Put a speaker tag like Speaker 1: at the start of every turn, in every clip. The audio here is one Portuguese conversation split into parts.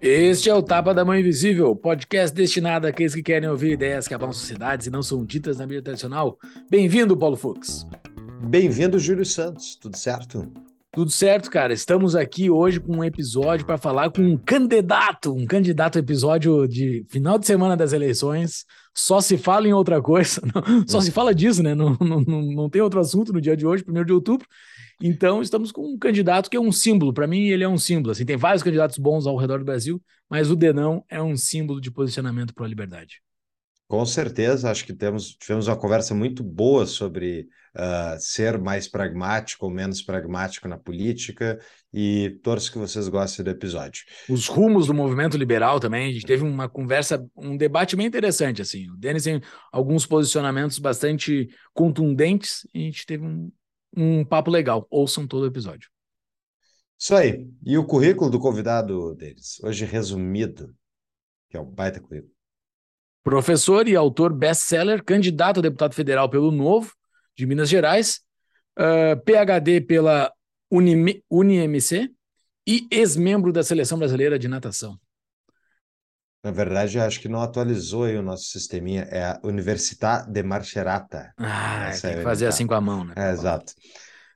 Speaker 1: Este é o Tapa da Mão Invisível, podcast destinado àqueles que querem ouvir ideias que abalam sociedades e não são ditas na mídia tradicional. Bem-vindo, Paulo Fux.
Speaker 2: Bem-vindo, Júlio Santos. Tudo certo?
Speaker 1: Tudo certo, cara. Estamos aqui hoje com um episódio para falar com um candidato, um candidato episódio de final de semana das eleições. Só se fala em outra coisa, não, só se fala disso, né? Não, não, não, tem outro assunto no dia de hoje, 1 de outubro. Então, estamos com um candidato que é um símbolo. Para mim, ele é um símbolo. Assim, tem vários candidatos bons ao redor do Brasil, mas o Denão é um símbolo de posicionamento para a liberdade.
Speaker 2: Com certeza, acho que temos, tivemos uma conversa muito boa sobre uh, ser mais pragmático ou menos pragmático na política e torço que vocês gostem do episódio.
Speaker 1: Os rumos do movimento liberal também, a gente teve uma conversa, um debate bem interessante, assim, o Denis tem alguns posicionamentos bastante contundentes e a gente teve um, um papo legal. Ouçam todo o episódio.
Speaker 2: Isso aí. E o currículo do convidado deles, hoje resumido, que é um baita currículo.
Speaker 1: Professor e autor best-seller, candidato a deputado federal pelo Novo, de Minas Gerais, uh, ah, PhD pela Unim UniMC e ex-membro da Seleção Brasileira de Natação.
Speaker 2: Na verdade, acho que não atualizou aí o nosso sisteminha. É a Università de Marcerata.
Speaker 1: Ah, Essa tem é que fazer assim com a mão, né?
Speaker 2: É, exato.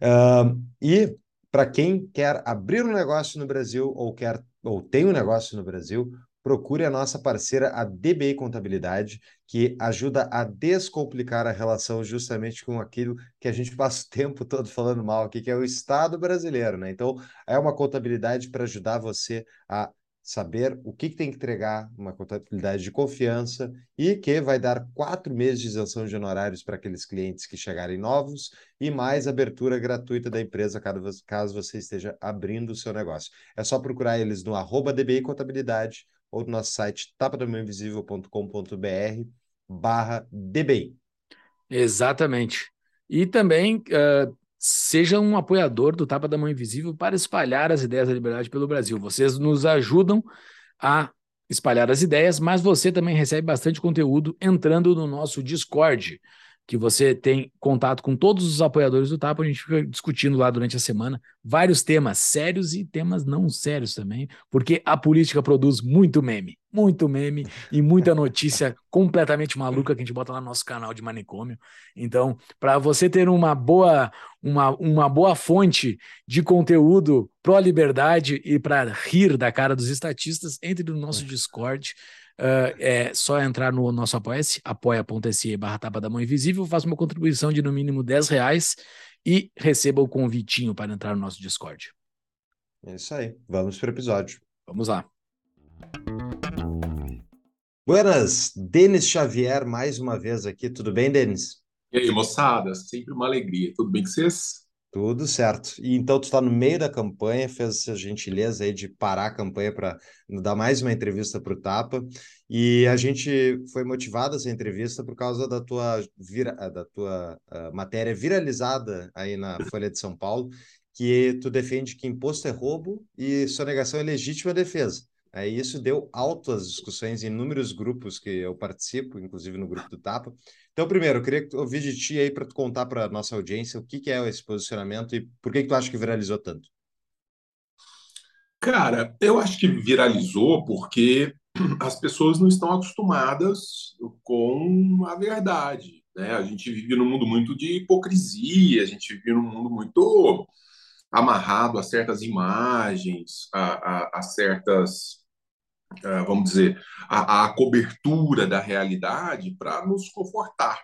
Speaker 2: Uh, e para quem quer abrir um negócio no Brasil ou quer ou tem um negócio no Brasil, procure a nossa parceira, a DBI Contabilidade, que ajuda a descomplicar a relação justamente com aquilo que a gente passa o tempo todo falando mal aqui, que é o Estado brasileiro, né? Então, é uma contabilidade para ajudar você a saber o que, que, tem que entregar, uma contabilidade de confiança e que vai dar quatro meses de isenção de honorários para aqueles clientes que chegarem novos e mais abertura gratuita da empresa caso, você esteja abrindo o seu negócio. É só procurar eles no arroba DBI Contabilidade ou no nosso site tapadamãoinvisível.com.br barra DBI.
Speaker 1: Exatamente. E também uh, seja um apoiador do Tapa da Mão Invisível para espalhar as ideias da liberdade pelo Brasil. Vocês nos ajudam a espalhar as ideias, mas você também recebe bastante conteúdo entrando no nosso Discord que você tem contato com todos os apoiadores do Tapa, a gente fica discutindo lá durante a semana vários temas sérios e temas não sérios também, porque a política produz muito meme, muito meme e muita notícia completamente maluca que a gente bota lá no nosso canal de manicômio. Então, para você ter uma boa uma, uma boa fonte de conteúdo pró-liberdade e para rir da cara dos estatistas, entre no nosso Discord. Uh, é só entrar no nosso apoia-se, apoia.se barra tapa da mão invisível, faça uma contribuição de no mínimo 10 reais e receba o convitinho para entrar no nosso Discord.
Speaker 2: É isso aí. Vamos para o episódio.
Speaker 1: Vamos lá.
Speaker 2: Buenas, Denis Xavier, mais uma vez aqui. Tudo bem, Denis?
Speaker 3: E aí, moçada? Sempre uma alegria. Tudo bem com vocês?
Speaker 2: Tudo certo. E então tu está no meio da campanha, fez essa gentileza aí de parar a campanha para dar mais uma entrevista para o Tapa. E a gente foi motivado essa entrevista por causa da tua, vira, da tua uh, matéria viralizada aí na Folha de São Paulo, que tu defende que imposto é roubo e sonegação é legítima defesa. É, isso deu altas discussões em inúmeros grupos que eu participo, inclusive no grupo do Tapa. Então, primeiro, eu queria ouvir de ti aí para tu contar para a nossa audiência o que, que, é esse posicionamento e por que, que tu acha que viralizou tanto.
Speaker 3: Cara, eu acho que viralizou porque as pessoas não estão acostumadas com a verdade. Né? A gente vive num mundo muito de hipocrisia, a gente vive num mundo muito amarrado a certas imagens, a, a, a certas vamos dizer, a, a cobertura da realidade para nos confortar.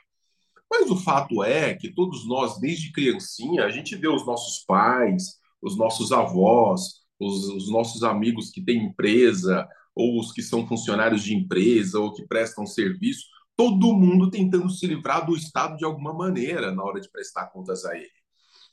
Speaker 3: Mas o fato é que todos nós, desde criancinha, a gente vê os nossos pais, os nossos avós, os, os, nossos amigos que têm empresa, ou os que são funcionários de empresa, ou que prestam serviço, todo mundo tentando se livrar do Estado de alguma maneira na hora de prestar contas a ele.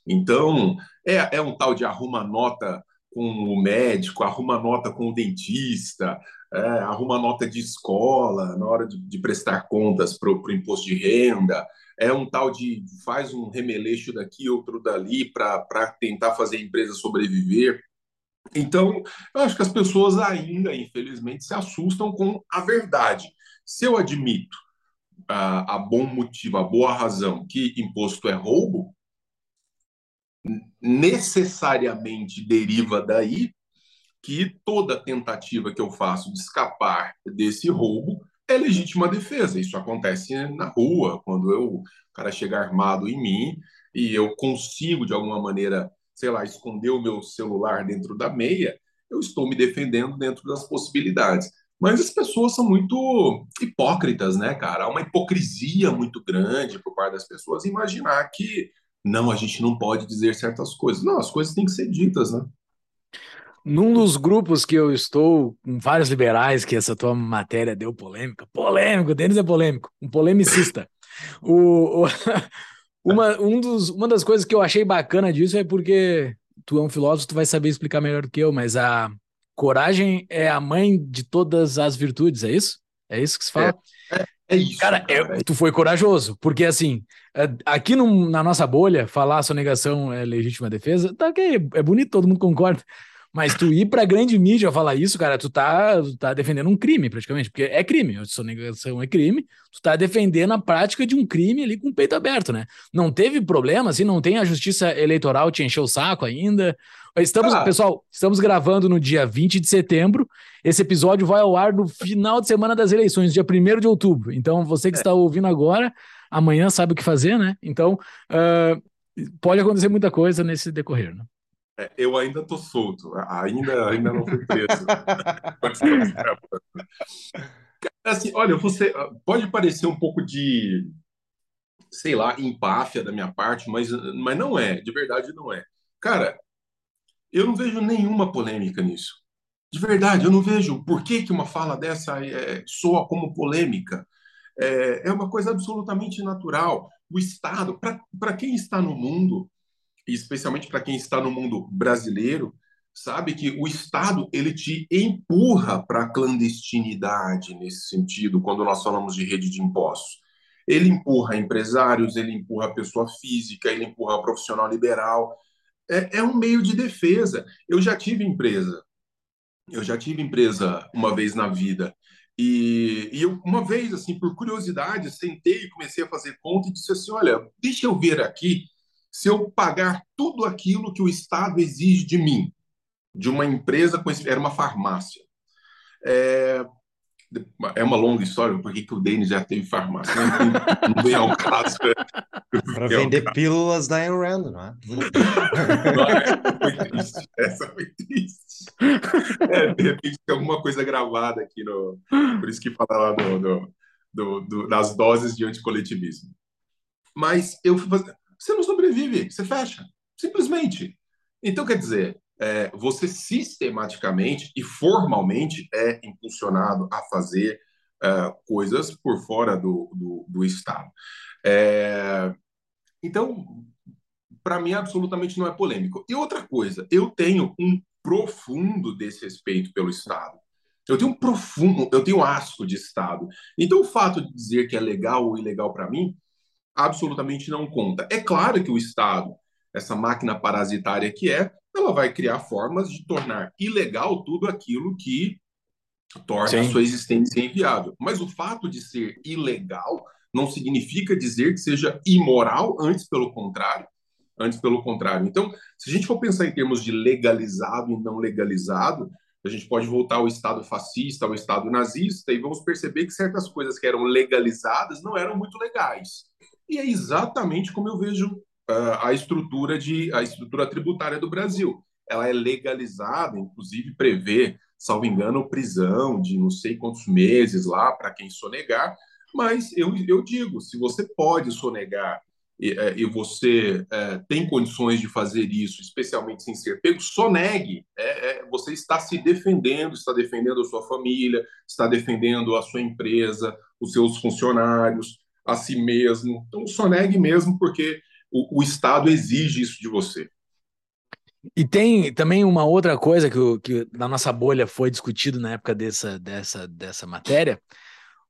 Speaker 3: Então, é, é um tal de arruma nota com o médico, arruma nota com o dentista, é, arruma nota de escola na hora de, de prestar contas para o imposto de renda. é um tal de faz um remeleixo daqui, outro dali, para tentar fazer a empresa sobreviver. Então, eu acho que as pessoas ainda, infelizmente, se assustam com a verdade. Se eu admito a, a bom motivo, a boa razão que imposto é roubo, necessariamente deriva daí que toda tentativa que eu faço de escapar desse roubo é legítima defesa. Isso acontece na rua, quando eu, o cara chega armado em mim e eu consigo, de alguma maneira, sei lá, esconder o meu celular dentro da meia, eu estou me defendendo dentro das possibilidades. Mas as pessoas são muito hipócritas, né, cara? Há uma hipocrisia muito grande por parte das pessoas imaginar que não, a gente não pode dizer certas coisas. Não, as coisas têm que ser ditas, né?
Speaker 1: Num dos grupos que eu estou, com vários liberais, que essa tua matéria deu polêmica, polêmico, Denis é polêmico, um polemicista. o, o uma, um dos, uma das coisas que eu achei bacana disso é porque tu é um filósofo, tu vai saber explicar melhor do que eu, mas a coragem é a mãe de todas as virtudes, é isso? É isso que se fala?
Speaker 3: É, é, isso.
Speaker 1: Cara, cara. É, tu foi corajoso, porque assim, aqui no, na nossa bolha, falar a sonegação é legítima defesa, tá ok, é bonito, todo mundo concorda. Mas tu ir pra grande mídia falar isso, cara, tu tá, tu tá defendendo um crime, praticamente, porque é crime, sonegação é crime, tu tá defendendo a prática de um crime ali com o peito aberto, né? Não teve problema, assim, não tem a justiça eleitoral te encher o saco ainda. Estamos, ah. pessoal, estamos gravando no dia 20 de setembro, esse episódio vai ao ar no final de semana das eleições, dia 1 de outubro. Então, você que é. está ouvindo agora, amanhã sabe o que fazer, né? Então, uh, pode acontecer muita coisa nesse decorrer, né?
Speaker 3: É, eu ainda estou solto, ainda, ainda não fui preso. assim, olha, você pode parecer um pouco de, sei lá, empáfia da minha parte, mas, mas não é, de verdade não é. Cara, eu não vejo nenhuma polêmica nisso. De verdade, eu não vejo por que, que uma fala dessa é, soa como polêmica. É, é uma coisa absolutamente natural. O Estado, para quem está no mundo, e especialmente para quem está no mundo brasileiro, sabe que o Estado ele te empurra para a clandestinidade nesse sentido, quando nós falamos de rede de impostos. Ele empurra empresários, ele empurra pessoa física, ele empurra profissional liberal. É, é um meio de defesa. Eu já tive empresa, eu já tive empresa uma vez na vida. E, e eu, uma vez, assim, por curiosidade, sentei e comecei a fazer conta e disse assim: olha, deixa eu ver aqui se eu pagar tudo aquilo que o Estado exige de mim, de uma empresa com era uma farmácia. É, é uma longa história, porque que o Denis já teve farmácia. Não, não vem ao caso.
Speaker 2: Para vender caso. pílulas da Ayn Rand, não é?
Speaker 3: Não, essa foi triste. Essa foi triste. É, de repente tem alguma coisa gravada aqui no. Por isso que fala lá do, do, do, do das doses de anticoletivismo. Mas eu fui fazer você não sobrevive, você fecha, simplesmente. Então, quer dizer, é, você sistematicamente e formalmente é impulsionado a fazer é, coisas por fora do, do, do Estado. É, então, para mim, absolutamente não é polêmico. E outra coisa, eu tenho um profundo desrespeito pelo Estado. Eu tenho um profundo, eu tenho asco de Estado. Então, o fato de dizer que é legal ou ilegal para mim absolutamente não conta. É claro que o Estado, essa máquina parasitária que é, ela vai criar formas de tornar ilegal tudo aquilo que torna Sim. a sua existência inviável. Mas o fato de ser ilegal não significa dizer que seja imoral, antes pelo contrário. Antes pelo contrário. Então, se a gente for pensar em termos de legalizado e não legalizado, a gente pode voltar ao Estado fascista, ao Estado nazista, e vamos perceber que certas coisas que eram legalizadas não eram muito legais. E é exatamente como eu vejo a estrutura de a estrutura tributária do Brasil. Ela é legalizada, inclusive prevê, salvo engano, prisão de não sei quantos meses lá para quem sonegar. Mas eu, eu digo, se você pode sonegar e, é, e você é, tem condições de fazer isso, especialmente sem ser pego, sonegue. É, é, você está se defendendo, está defendendo a sua família, está defendendo a sua empresa, os seus funcionários a si mesmo. Então, sonegue mesmo, porque o, o Estado exige isso de você.
Speaker 1: E tem também uma outra coisa que, que na nossa bolha foi discutido na época dessa, dessa, dessa matéria.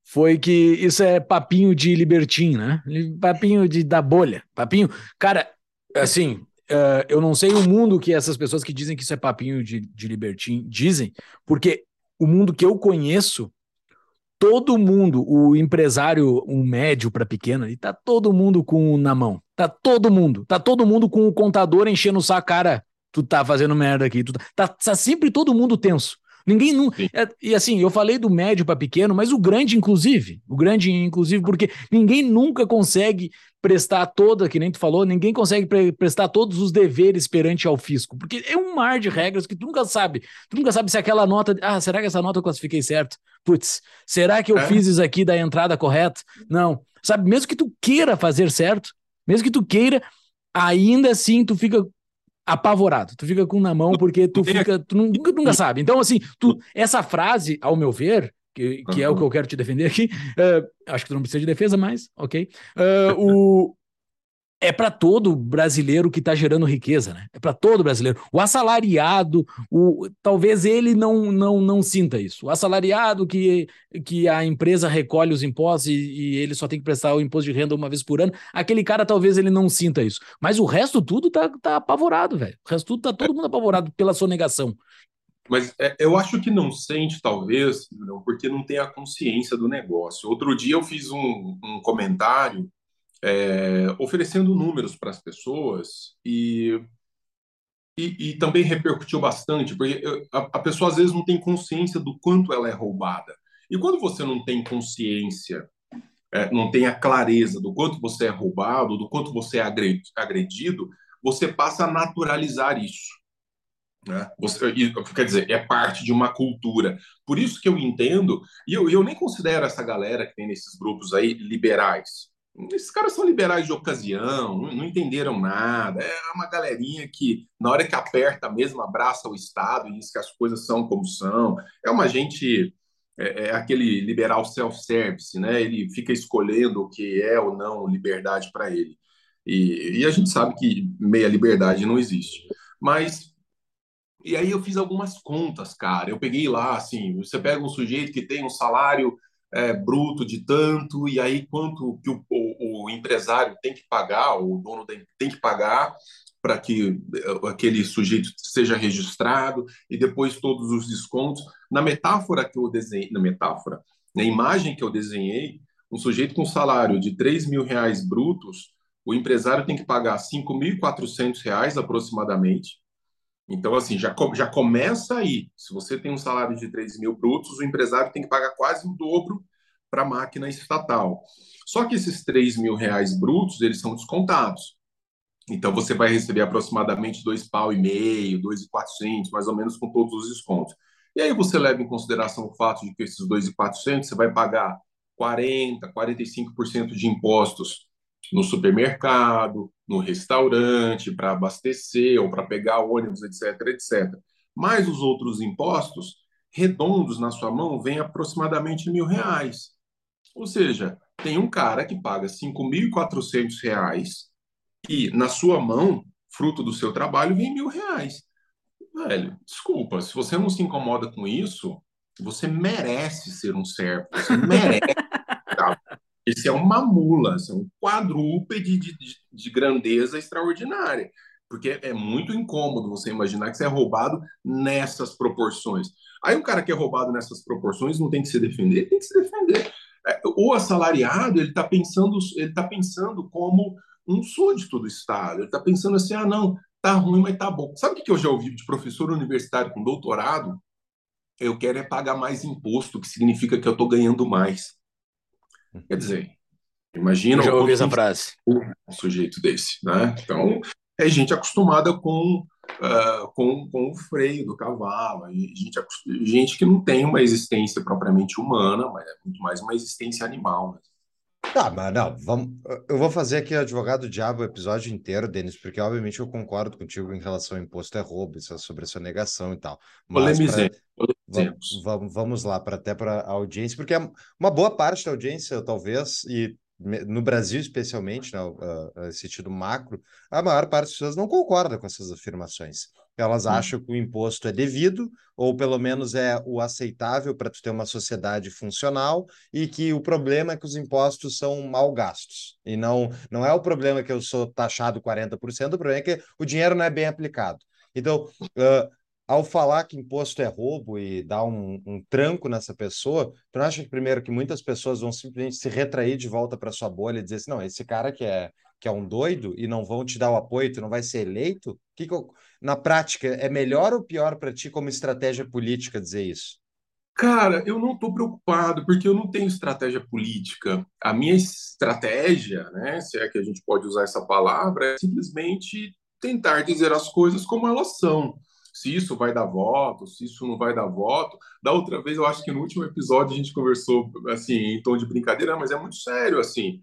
Speaker 1: foi que isso é papinho de libertim, né? Papinho de da bolha. Papinho. Cara, assim, uh, eu não sei o mundo que essas pessoas que dizem que isso é papinho de, de libertim dizem, porque o mundo que eu conheço, todo mundo, o empresário, um médio para pequeno, e tá todo mundo com na mão. Tá todo mundo. Tá todo mundo com o contador enchendo o saco, cara. Tu tá fazendo merda aqui. Tu tá, tá, tá sempre todo mundo tenso. Ninguém nunca. É, e assim, eu falei do médio para pequeno, mas o grande, inclusive. O grande, inclusive, porque ninguém nunca consegue prestar toda, que nem tu falou, ninguém consegue pre prestar todos os deveres perante ao fisco, porque é um mar de regras que tu nunca sabe. Tu nunca sabe se aquela nota. Ah, será que essa nota eu classifiquei certo? Putz, será que eu é. fiz isso aqui da entrada correta? Não. Sabe, mesmo que tu queira fazer certo, mesmo que tu queira, ainda assim tu fica apavorado. Tu fica com na mão porque tu fica, tu nunca, nunca sabe. Então, assim, tu, essa frase, ao meu ver, que, que é o que eu quero te defender aqui, uh, acho que tu não precisa de defesa, mas ok. Uh, o, é para todo brasileiro que está gerando riqueza, né? É para todo brasileiro. O assalariado, o, talvez ele não, não, não sinta isso. O assalariado que, que a empresa recolhe os impostos e, e, ele só tem que prestar o imposto de renda uma vez por ano, aquele cara talvez ele não sinta isso. Mas o resto tudo tá, tá apavorado, velho. O resto tudo tá todo mundo apavorado pela sonegação.
Speaker 3: Mas é, eu acho que não sente, talvez, porque não tem a consciência do negócio. Outro dia eu fiz um, um comentário é, oferecendo números para as pessoas e, e, e, também repercutiu bastante, porque a, a pessoa às vezes não tem consciência do quanto ela é roubada. E quando você não tem consciência, é, não tem a clareza do quanto você é roubado, do quanto você é agredido, você passa a naturalizar isso. Né? Você, quer dizer, é parte de uma cultura. Por isso que eu entendo, e eu, eu nem considero essa galera que tem nesses grupos aí liberais. Esses caras são liberais de ocasião, não, entenderam nada. É uma galerinha que, na hora que aperta mesmo, abraça o Estado e diz que as coisas são como são. É uma gente, é, é aquele liberal self-service, né? Ele fica escolhendo o que é ou não liberdade para ele. E, e a gente sabe que meia liberdade não existe. Mas e aí eu fiz algumas contas, cara. Eu peguei lá, assim, você pega um sujeito que tem um salário é, bruto de tanto, e aí quanto que o, o, o, empresário tem que pagar, o dono tem que pagar para que é, aquele sujeito seja registrado, e depois todos os descontos. Na metáfora que eu desenhei, na metáfora, na imagem que eu desenhei, um sujeito com salário de 3 mil reais brutos, o empresário tem que pagar 5.400 reais aproximadamente, então, assim, já, já começa aí. Se você tem um salário de 3 mil brutos, o empresário tem que pagar quase o dobro para a máquina estatal. Só que esses 3 mil reais brutos, eles são descontados. Então, você vai receber aproximadamente dois pau e meio, dois e quatrocentos, mais ou menos com todos os descontos. E aí você leva em consideração o fato de que esses dois e quatrocentos você vai pagar 40, 45% de impostos no supermercado, no restaurante, para abastecer ou para pegar ônibus, etc, etc. Mais os outros impostos redondos na sua mão vem aproximadamente mil reais. Ou seja, tem um cara que paga 5.400 reais e na sua mão, fruto do seu trabalho, vem mil reais. Velho, desculpa, se você não se incomoda com isso, você merece ser um servo. Você merece. Tá? Esse é uma mula, é um quadrúpede de, de, de grandeza extraordinária porque é muito incômodo você imaginar que você é roubado nessas proporções. Aí o cara que é roubado nessas proporções não tem que se defender, tem que se defender. É, o assalariado ele está pensando, ele está pensando como um súdito do Estado. Ele está pensando assim, ah não, tá ruim, mas tá bom. Sabe o que eu já ouvi de professor universitário com doutorado? Eu quero é pagar mais imposto, que significa que eu estou ganhando mais. Quer dizer, imagina.
Speaker 1: Eu já ouvi essa frase.
Speaker 3: Um sujeito desse, né? Então, é gente acostumada com, uh, com, com o freio do cavalo, gente, gente que não tem uma existência propriamente humana, mas é muito mais uma existência animal. Né?
Speaker 2: Tá, mas não, vamos, eu vou fazer aqui advogado diabo o episódio inteiro, Denis, porque obviamente eu concordo contigo em relação ao imposto é roubo, isso é sobre essa negação e tal.
Speaker 3: Mas pra,
Speaker 2: vamos, vamos, vamos lá, para até para a audiência, porque é uma boa parte da audiência, talvez, e no Brasil especialmente, né, uh, sentido macro, a maior parte das pessoas não concorda com essas afirmações. Elas acham que o imposto é devido, ou pelo menos é o aceitável para tu ter uma sociedade funcional, e que o problema é que os impostos são mal gastos. E não, não é o problema que eu sou taxado 40%, o problema é que o dinheiro não é bem aplicado. Então, uh, ao falar que imposto é roubo e dar um, um, tranco nessa pessoa, tu não acha que primeiro que muitas pessoas vão simplesmente se retrair de volta para sua bolha e dizer assim, não, esse cara que é que é um doido e não vão te dar o apoio, tu não vai ser eleito? Que, que eu, na prática é melhor ou pior para ti como estratégia política dizer isso?
Speaker 3: Cara, eu não estou preocupado porque eu não tenho estratégia política. A minha estratégia, né, se é que a gente pode usar essa palavra, é simplesmente tentar dizer as coisas como elas são se isso vai dar voto, se isso não vai dar voto. Da outra vez, eu acho que no último episódio a gente conversou assim em tom de brincadeira, mas é muito sério assim.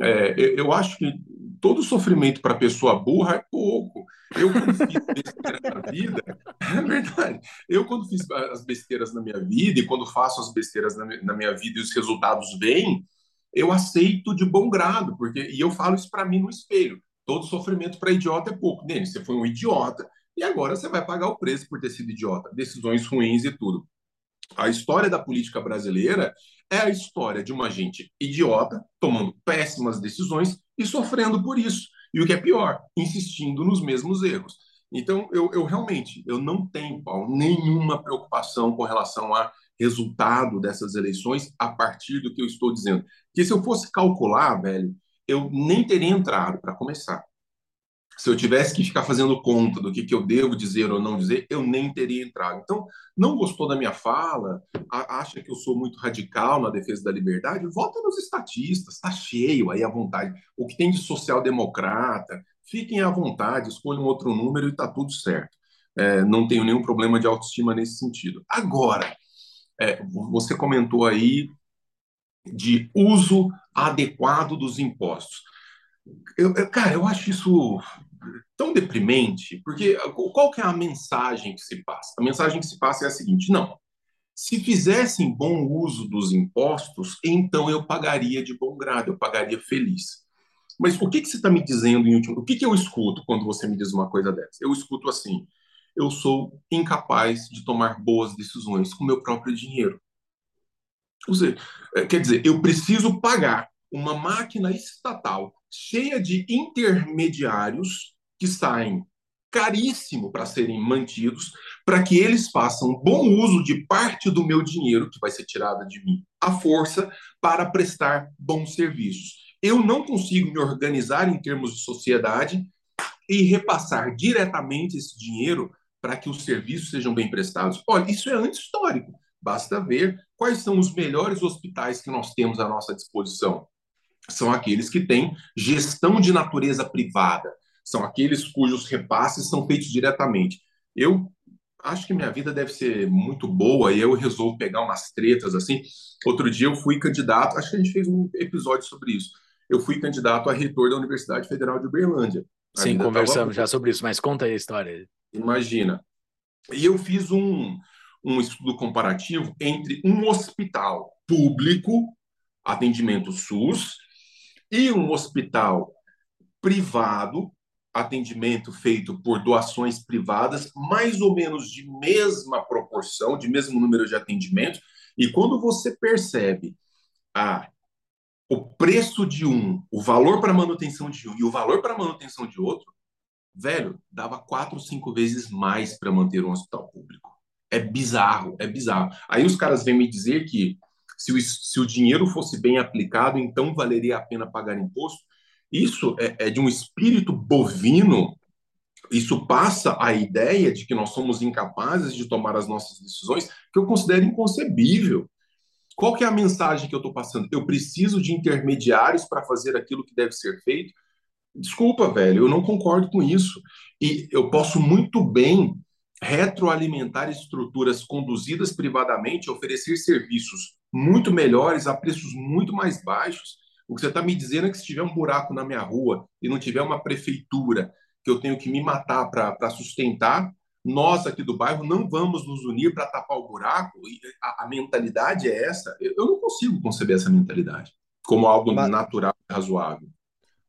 Speaker 3: É, eu acho que todo sofrimento para pessoa burra é pouco. Eu quando fiz besteira na vida, é verdade. Eu quando fiz as besteiras na minha vida e quando faço as besteiras na minha vida e os resultados vêm, eu aceito de bom grado, porque e eu falo isso para mim no espelho. Todo sofrimento para idiota é pouco. Denis, você foi um idiota. E agora você vai pagar o preço por ter sido idiota, decisões ruins e tudo. A história da política brasileira é a história de uma gente idiota, tomando péssimas decisões e sofrendo por isso. E o que é pior, insistindo nos mesmos erros. Então, eu, eu realmente eu não tenho, Paulo, nenhuma preocupação com relação a resultado dessas eleições a partir do que eu estou dizendo. Porque se eu fosse calcular, velho, eu nem teria entrado para começar se eu tivesse que ficar fazendo conta do que, que eu devo dizer ou não dizer, eu nem teria entrado. Então, não gostou da minha fala, acha que eu sou muito radical na defesa da liberdade, vota nos estatistas, está cheio aí à vontade. O que tem de social-democrata, fiquem à vontade, escolham outro número e está tudo certo. É, não tenho nenhum problema de autoestima nesse sentido. Agora, é, você comentou aí de uso adequado dos impostos. Eu, eu, cara, eu acho isso tão deprimente, porque qual que é a mensagem que se passa? A mensagem que se passa é a seguinte: não, se fizessem bom uso dos impostos, então eu pagaria de bom grado, eu pagaria feliz. Mas o que, que você está me dizendo em último? O que, que eu escuto quando você me diz uma coisa dessa? Eu escuto assim: eu sou incapaz de tomar boas decisões com meu próprio dinheiro. Ou seja, é, quer dizer, eu preciso pagar uma máquina estatal cheia de intermediários que saem caríssimo para serem mantidos, para que eles façam bom uso de parte do meu dinheiro, que vai ser tirada de mim, à força, para prestar bons serviços. Eu não consigo me organizar em termos de sociedade e repassar diretamente esse dinheiro para que os serviços sejam bem prestados. Olha, isso é anti-histórico. Basta ver quais são os melhores hospitais que nós temos à nossa disposição são aqueles que têm gestão de natureza privada, são aqueles cujos repasses são feitos diretamente. Eu acho que minha vida deve ser muito boa e eu resolvo pegar umas tretas assim. Outro dia eu fui candidato, acho que a gente fez um episódio sobre isso. Eu fui candidato a reitor da Universidade Federal de Uberlândia.
Speaker 1: Sim, conversamos tava... já sobre isso, mas conta aí a história.
Speaker 3: Imagina. E eu fiz um, um estudo comparativo entre um hospital público, atendimento SUS, e um hospital privado, atendimento feito por doações privadas, mais ou menos de mesma proporção, de mesmo número de atendimentos. E quando você percebe a o preço de um, o valor para manutenção de um e o valor para manutenção de outro, velho, dava quatro, cinco vezes mais para manter um hospital público. É bizarro, é bizarro. Aí os caras vêm me dizer que se o, se o dinheiro fosse bem aplicado, então valeria a pena pagar imposto. Isso é, é de um espírito bovino. Isso passa a ideia de que nós somos incapazes de tomar as nossas decisões, que eu considero inconcebível. Qual que é a mensagem que eu estou passando? Eu preciso de intermediários para fazer aquilo que deve ser feito. Desculpa, velho, eu não concordo com isso. E eu posso muito bem retroalimentar estruturas conduzidas privadamente, oferecer serviços muito melhores a preços muito mais baixos. O que você está me dizendo é que se tiver um buraco na minha rua e não tiver uma prefeitura que eu tenho que me matar para sustentar, nós aqui do bairro não vamos nos unir para tapar o buraco. A, a, mentalidade é essa. Eu, eu, não consigo conceber essa mentalidade como algo Mas... natural razoável.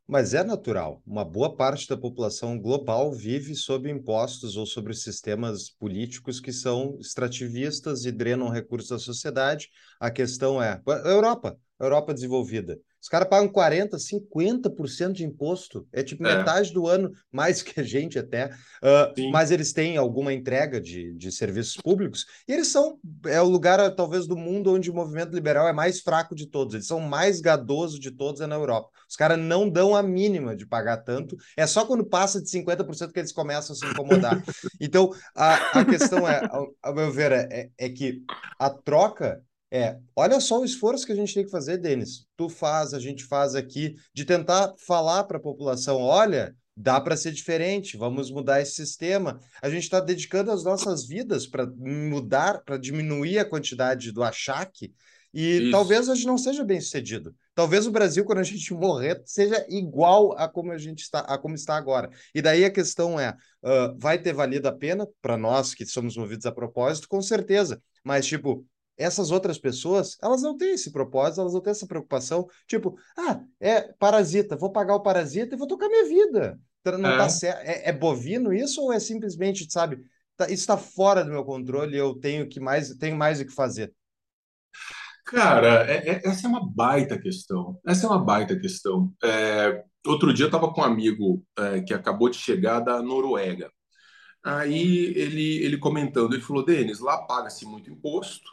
Speaker 2: Mas é natural. Uma boa parte da população global vive sob impostos ou sobre sistemas políticos que são extrativistas e drenam recursos da sociedade. A questão é: Europa, Europa desenvolvida. Os caras pagam 40%, 50% de imposto. É tipo é. metade do ano, mais que a gente até. Uh, mas eles têm alguma entrega de, de serviços públicos e eles são. É o lugar, talvez, do mundo onde o movimento liberal é mais fraco de todos. Eles são mais gadoso de todos é na Europa. Os caras não dão a mínima de pagar tanto. É só quando passa de 50% que eles começam a se incomodar. então, a, a questão é, ao, ao meu ver, é, é que a troca é, olha só o esforço que a gente tem que fazer, Denis. Tu faz, a gente faz aqui, de tentar falar para a população: olha, dá para ser diferente, vamos mudar esse sistema. A gente está dedicando as nossas vidas para mudar, para diminuir a quantidade do achaque, e Isso. talvez a gente não seja bem sucedido. Talvez o Brasil, quando a gente morrer, seja igual a como a gente está, a como está agora. E daí a questão é: uh, vai ter valido a pena para nós que somos movidos a propósito? Com certeza. Mas, tipo, essas outras pessoas, elas não têm esse propósito, elas não têm essa preocupação, tipo, ah, é parasita, vou pagar o parasita e vou tocar minha vida. Não tá é. tá certo. É, é, bovino isso ou é simplesmente, sabe, tá, isso está fora do meu controle, eu tenho que mais, tenho mais o que fazer?
Speaker 3: Cara, é, é, essa é uma baita questão. Essa é uma baita questão. É, outro dia eu estava com um amigo é, que acabou de chegar da Noruega. Aí ele, ele comentando, ele falou, Denis, lá paga-se muito imposto,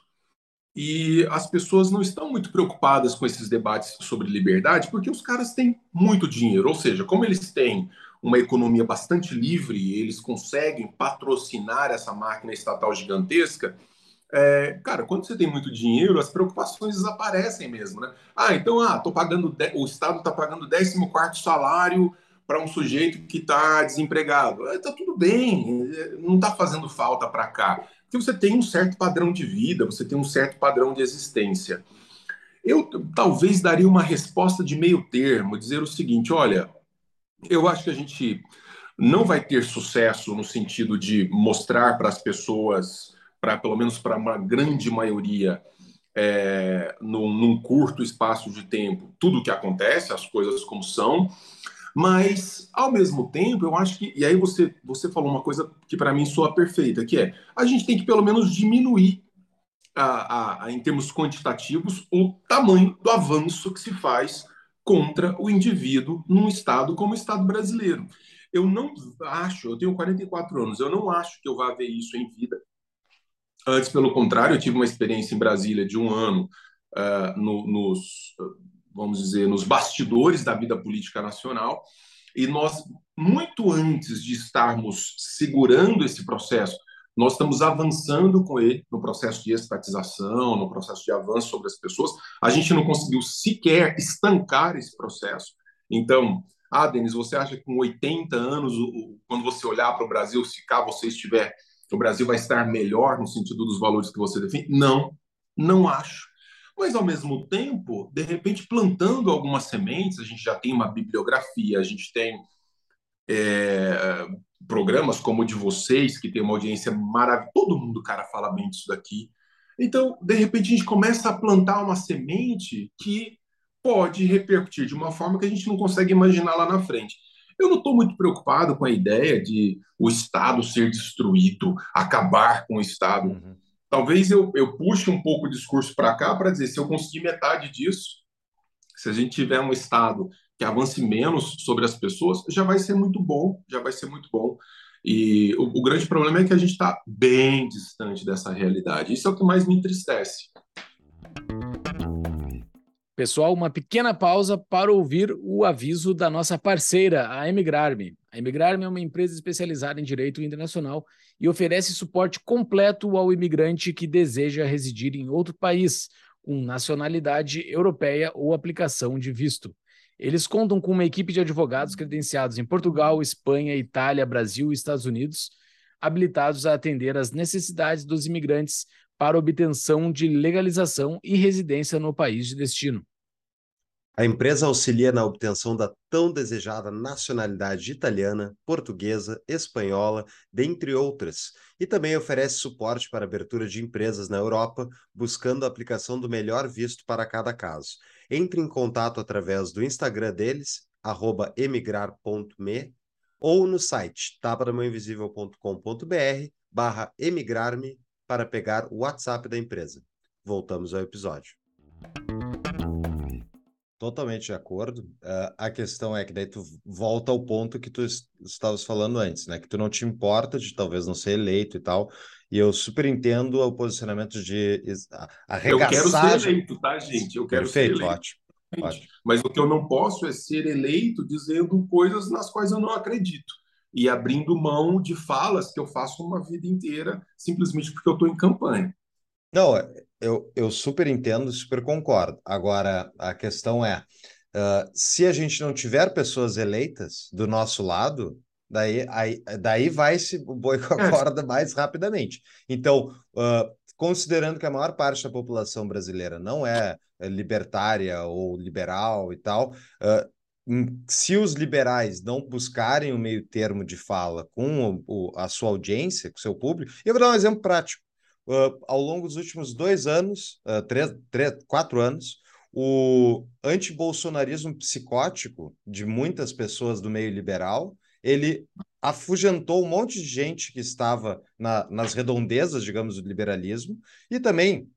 Speaker 3: e as pessoas não estão muito preocupadas com esses debates sobre liberdade, porque os caras têm muito dinheiro. Ou seja, como eles têm uma economia bastante livre, eles conseguem patrocinar essa máquina estatal gigantesca. É, cara, quando você tem muito dinheiro, as preocupações desaparecem mesmo, né? Ah, então, ah, tô pagando, o Estado está pagando 14 salário para um sujeito que está desempregado. Está é, tudo bem, não está fazendo falta para cá que você tem um certo padrão de vida, você tem um certo padrão de existência. Eu talvez daria uma resposta de meio termo, dizer o seguinte: olha, eu acho que a gente não vai ter sucesso no sentido de mostrar para as pessoas, para pelo menos para uma grande maioria, é, num, num curto espaço de tempo, tudo o que acontece, as coisas como são. Mas, ao mesmo tempo, eu acho que. E aí você, você falou uma coisa que para mim soa perfeita, que é a gente tem que pelo menos diminuir, a, a, a, em termos quantitativos, o tamanho do avanço que se faz contra o indivíduo num Estado como o Estado brasileiro. Eu não acho, eu tenho 44 anos, eu não acho que eu vá ver isso em vida. Antes, pelo contrário, eu tive uma experiência em Brasília de um ano uh, no, nos vamos dizer, nos bastidores da vida política nacional. E nós, muito antes de estarmos segurando esse processo, nós estamos avançando com ele no processo de estatização, no processo de avanço sobre as pessoas. A gente não conseguiu sequer estancar esse processo. Então, ah, Denis, você acha que com 80 anos, quando você olhar para o Brasil, se cá você estiver, o Brasil vai estar melhor no sentido dos valores que você define? Não, não acho. Mas, ao mesmo tempo, de repente, plantando algumas sementes, a gente já tem uma bibliografia, a gente tem é, programas como o de vocês, que tem uma audiência maravilhosa. Todo mundo, cara, fala bem disso daqui. Então, de repente, a gente começa a plantar uma semente que pode repercutir de uma forma que a gente não consegue imaginar lá na frente. Eu não estou muito preocupado com a ideia de o Estado ser destruído, acabar com o Estado. Uhum. Talvez eu, eu puxe um pouco o discurso para cá para dizer, se eu conseguir metade disso, se a gente tiver um Estado que avance menos sobre as pessoas, já vai ser muito bom, já vai ser muito bom. E o, o grande problema é que a gente está bem distante dessa realidade. Isso é o que mais me entristece.
Speaker 1: Pessoal, uma pequena pausa para ouvir o aviso da nossa parceira, a Emigrarme. A Emigrarme é uma empresa especializada em direito internacional e oferece suporte completo ao imigrante que deseja residir em outro país, com nacionalidade europeia ou aplicação de visto. Eles contam com uma equipe de advogados credenciados em Portugal, Espanha, Itália, Brasil e Estados Unidos, habilitados a atender às necessidades dos imigrantes para obtenção de legalização e residência no país de destino.
Speaker 2: A empresa auxilia na obtenção da tão desejada nacionalidade italiana, portuguesa, espanhola, dentre outras, e também oferece suporte para abertura de empresas na Europa, buscando a aplicação do melhor visto para cada caso. entre em contato através do Instagram deles, emigrar.me, ou no site tapadamãoinvisível.com.br barra emigrar-me para pegar o WhatsApp da empresa. Voltamos ao episódio. Totalmente de acordo. Uh, a questão é que daí tu volta ao ponto que tu estavas falando antes, né? Que tu não te importa de talvez não ser eleito e tal. E eu super entendo o posicionamento de arregaçar...
Speaker 3: Eu quero ser eleito, tá, gente? Eu quero
Speaker 2: Perfeito,
Speaker 3: ser eleito.
Speaker 2: ótimo, ótimo.
Speaker 3: Mas o que eu não posso é ser eleito dizendo coisas nas quais eu não acredito. E abrindo mão de falas que eu faço uma vida inteira simplesmente porque eu estou em campanha.
Speaker 2: Não, eu, eu super entendo, super concordo. Agora, a questão é, uh, se a gente não tiver pessoas eleitas do nosso lado, daí, aí, daí vai-se o boi com a é. corda mais rapidamente. Então, uh, considerando que a maior parte da população brasileira não é, é libertária ou liberal e tal, uh, se os liberais não buscarem o meio termo de fala com o, a sua audiência, com o seu público, eu vou dar um exemplo prático. Uh, ao longo dos últimos dois anos, uh, três, três, quatro anos, o antibolsonarismo psicótico de muitas pessoas do meio liberal, ele afugentou um monte de gente que estava na, nas redondezas, digamos, do liberalismo, e também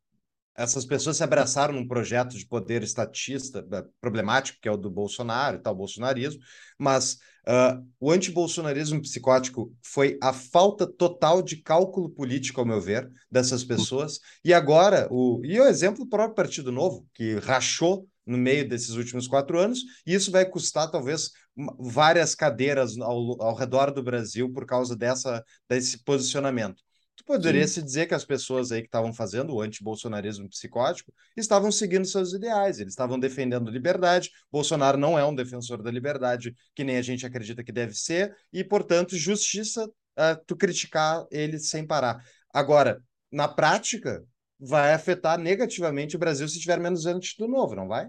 Speaker 2: essas pessoas se abraçaram num projeto de poder estatista eh, problemático, que é o do Bolsonaro e tal, bolsonarismo, mas Uh, o antibolsonarismo psicótico foi a falta total de cálculo político, ao meu ver, dessas pessoas. E agora, o, e o exemplo do próprio Partido Novo, que rachou no meio desses últimos quatro anos, e isso vai custar talvez várias cadeiras ao, ao redor do Brasil por causa dessa, desse posicionamento. Tu poderia Sim. se dizer que as pessoas aí que estavam fazendo o antibolsonarismo psicótico estavam seguindo seus ideais, eles estavam defendendo liberdade. Bolsonaro não é um defensor da liberdade, que nem a gente acredita que deve ser, e, portanto, justiça uh, tu criticar ele sem parar. Agora, na prática, vai afetar negativamente o Brasil se tiver menos antes do novo, não vai?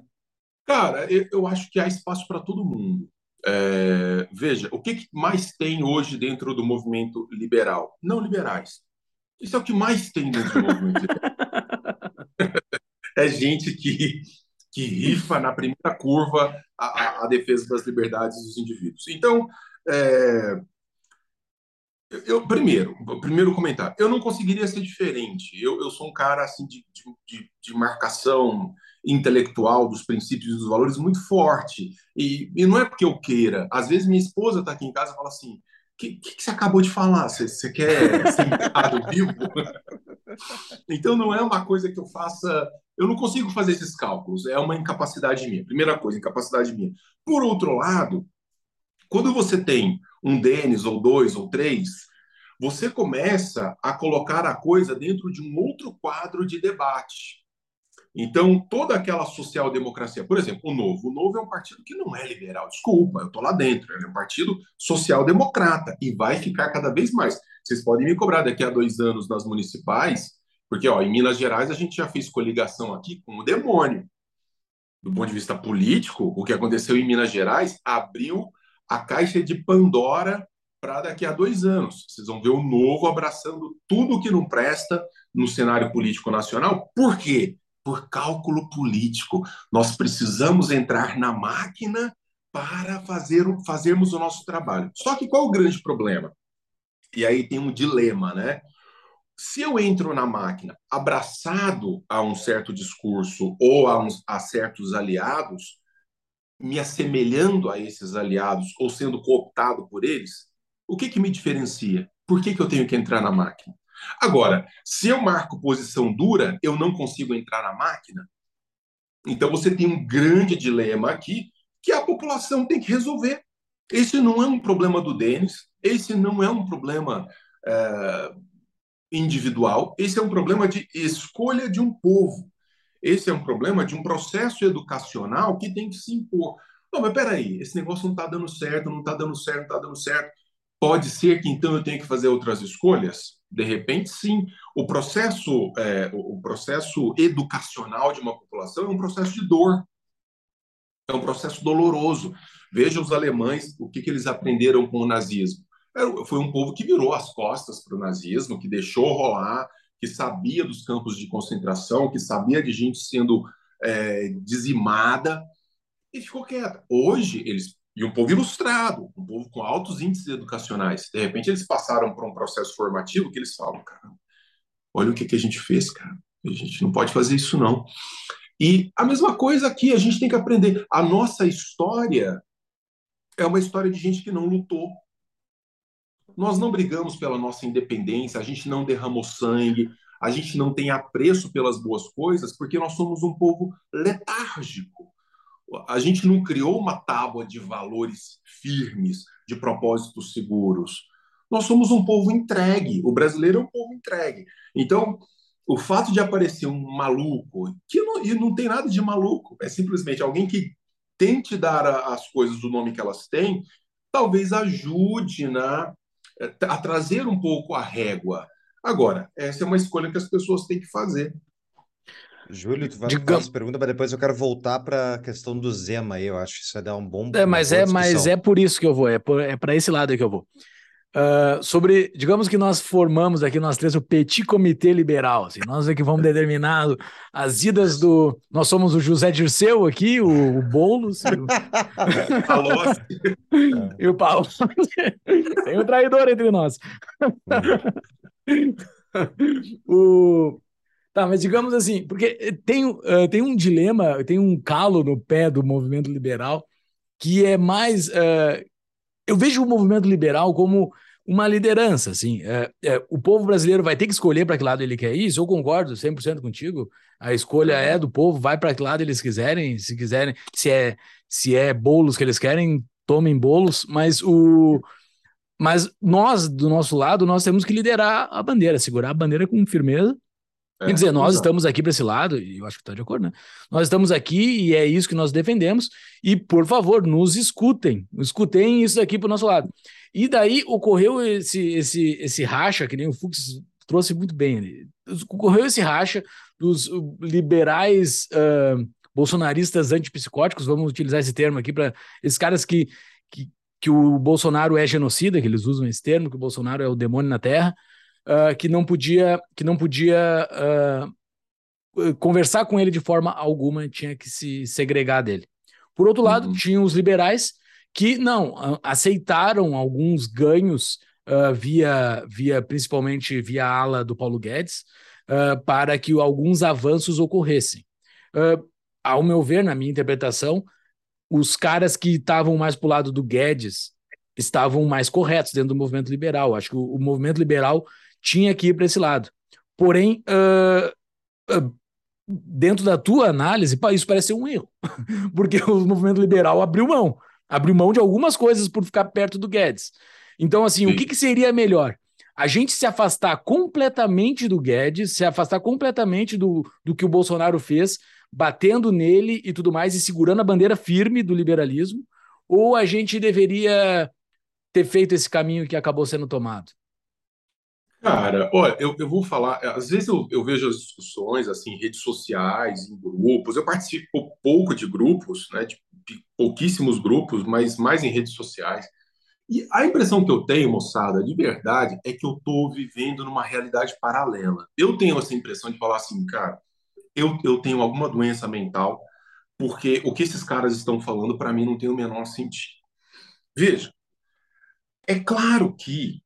Speaker 3: Cara, eu, eu acho que há espaço para todo mundo. É, veja, o que, que mais tem hoje dentro do movimento liberal? Não liberais isso é o que mais tem dentro do movimento. é gente que, que rifa na primeira curva a, a, defesa das liberdades dos indivíduos. Então, é, eu primeiro, primeiro comentário, eu não conseguiria ser diferente. Eu, eu sou um cara assim de, de, de marcação intelectual dos princípios e dos valores muito forte. E, e não é porque eu queira. Às vezes minha esposa está aqui em casa e fala assim: que, que, você acabou de falar? Você, você quer ser enterrado vivo? então não é uma coisa que eu faça. Eu não consigo fazer esses cálculos. É uma incapacidade minha. Primeira coisa, incapacidade minha. Por outro lado, quando você tem um Denis ou dois ou três, você começa a colocar a coisa dentro de um outro quadro de debate. Então, toda aquela social-democracia, por exemplo, o Novo. O Novo é um partido que não é liberal, desculpa, eu estou lá dentro. Ele é um partido social-democrata e vai ficar cada vez mais. Vocês podem me cobrar daqui a dois anos nas municipais, porque ó, em Minas Gerais a gente já fez coligação aqui com o demônio. Do ponto de vista político, o que aconteceu em Minas Gerais abriu a caixa de Pandora para daqui a dois anos. Vocês vão ver o Novo abraçando tudo que não presta no cenário político nacional. Por quê? Por cálculo político. Nós precisamos entrar na máquina para fazer, fazermos o nosso trabalho. Só que qual o grande problema? E aí tem um dilema, né? Se eu entro na máquina abraçado a um certo discurso ou a, uns, a certos aliados, me assemelhando a esses aliados ou sendo cooptado por eles, o que, que me diferencia? Por que, que eu tenho que entrar na máquina? Agora, se eu marco posição dura, eu não consigo entrar na máquina. Então você tem um grande dilema aqui que a população tem que resolver. Esse não é um problema do Denis, esse não é um problema é, individual, esse é um problema de escolha de um povo. Esse é um problema de um processo educacional que tem que se impor. Não, mas peraí, esse negócio não está dando certo, não está dando certo, não está dando certo. Pode ser que então eu tenha que fazer outras escolhas? De repente, sim. O processo, é, o processo educacional de uma população é um processo de dor. É um processo doloroso. Veja os alemães, o que, que eles aprenderam com o nazismo. Foi um povo que virou as costas para o nazismo, que deixou rolar, que sabia dos campos de concentração, que sabia de gente sendo é, dizimada, e ficou quieta. Hoje, eles. E um povo ilustrado, um povo com altos índices educacionais. De repente, eles passaram por um processo formativo que eles falam, cara, olha o que, que a gente fez, cara. A gente não pode fazer isso, não. E a mesma coisa aqui, a gente tem que aprender. A nossa história é uma história de gente que não lutou. Nós não brigamos pela nossa independência, a gente não derramou sangue, a gente não tem apreço pelas boas coisas, porque nós somos um povo letárgico. A gente não criou uma tábua de valores firmes, de propósitos seguros. Nós somos um povo entregue. O brasileiro é um povo entregue. Então, o fato de aparecer um maluco, que não, e não tem nada de maluco, é simplesmente alguém que tente dar as coisas o nome que elas têm, talvez ajude na, a trazer um pouco a régua. Agora, essa é uma escolha que as pessoas têm que fazer.
Speaker 2: Júlio, tu vai Diga... fazer pergunta, mas depois eu quero voltar para a questão do Zema aí. Eu acho que isso vai dar um bom.
Speaker 1: É, mas é, mas é por isso que eu vou, é, é para esse lado que eu vou. Uh, sobre, digamos que nós formamos aqui, nós três, o Petit Comitê Liberal. Assim, nós é que vamos determinar as idas do. Nós somos o José Dirceu aqui, o, o Boulos. O... e o Paulo. Tem um traidor entre nós. o... Tá, mas digamos assim, porque tem, uh, tem um dilema, tem um calo no pé do movimento liberal que é mais. Uh, eu vejo o movimento liberal como uma liderança, assim. O povo brasileiro vai ter que escolher para que lado ele quer ir, isso eu concordo 100% contigo. A escolha é do povo, vai para que lado eles quiserem, se quiserem, se é se é bolos que eles querem, tomem bolos, mas o mas nós do nosso lado, nós temos que liderar a bandeira, segurar a bandeira com firmeza é, Quer dizer, nós exato. estamos aqui para esse lado, e eu acho que está de acordo, né? Nós estamos aqui e é isso que nós defendemos, e por favor, nos escutem, escutem isso aqui para o nosso lado. E daí ocorreu esse, esse, esse racha, que nem o Fux trouxe muito bem, ocorreu esse racha dos liberais uh, bolsonaristas antipsicóticos, vamos utilizar esse termo aqui para esses caras que, que, que o Bolsonaro é genocida, que eles usam esse termo, que o Bolsonaro é o demônio na Terra, uh, que não podia, que não podia uh, conversar com ele de forma alguma, tinha que se segregar dele. Por outro lado, uhum. tinha os liberais que não aceitaram alguns ganhos uh, via, via principalmente via ala do Paulo Guedes para que alguns avanços ocorressem. ao meu ver, na minha interpretação, os caras que estavam mais para o lado do Guedes estavam mais corretos dentro do movimento liberal. Acho que o, o movimento liberal tinha que ir para esse lado. Porém, uh, uh, dentro da tua análise, isso parece ser um erro, porque o movimento liberal abriu mão, abriu mão de algumas coisas por ficar perto do Guedes. Então, assim, Sim. o que, que seria melhor? A gente se afastar completamente do Guedes, se afastar completamente do, do que o Bolsonaro fez, batendo nele e tudo mais, e segurando a bandeira firme do liberalismo, ou a gente deveria ter feito esse caminho que acabou sendo tomado?
Speaker 3: Cara, olha, eu, eu vou falar, às vezes eu, eu vejo as discussões assim, em redes sociais, em grupos, eu participo pouco de grupos, né, de, de pouquíssimos grupos, mas mais em redes sociais. E a impressão que eu tenho, moçada, de verdade, é que eu estou vivendo numa realidade paralela. Eu tenho essa impressão de falar assim, cara, eu, eu tenho alguma doença mental, porque o que esses caras estão falando para mim não tem o menor sentido. Veja, é claro que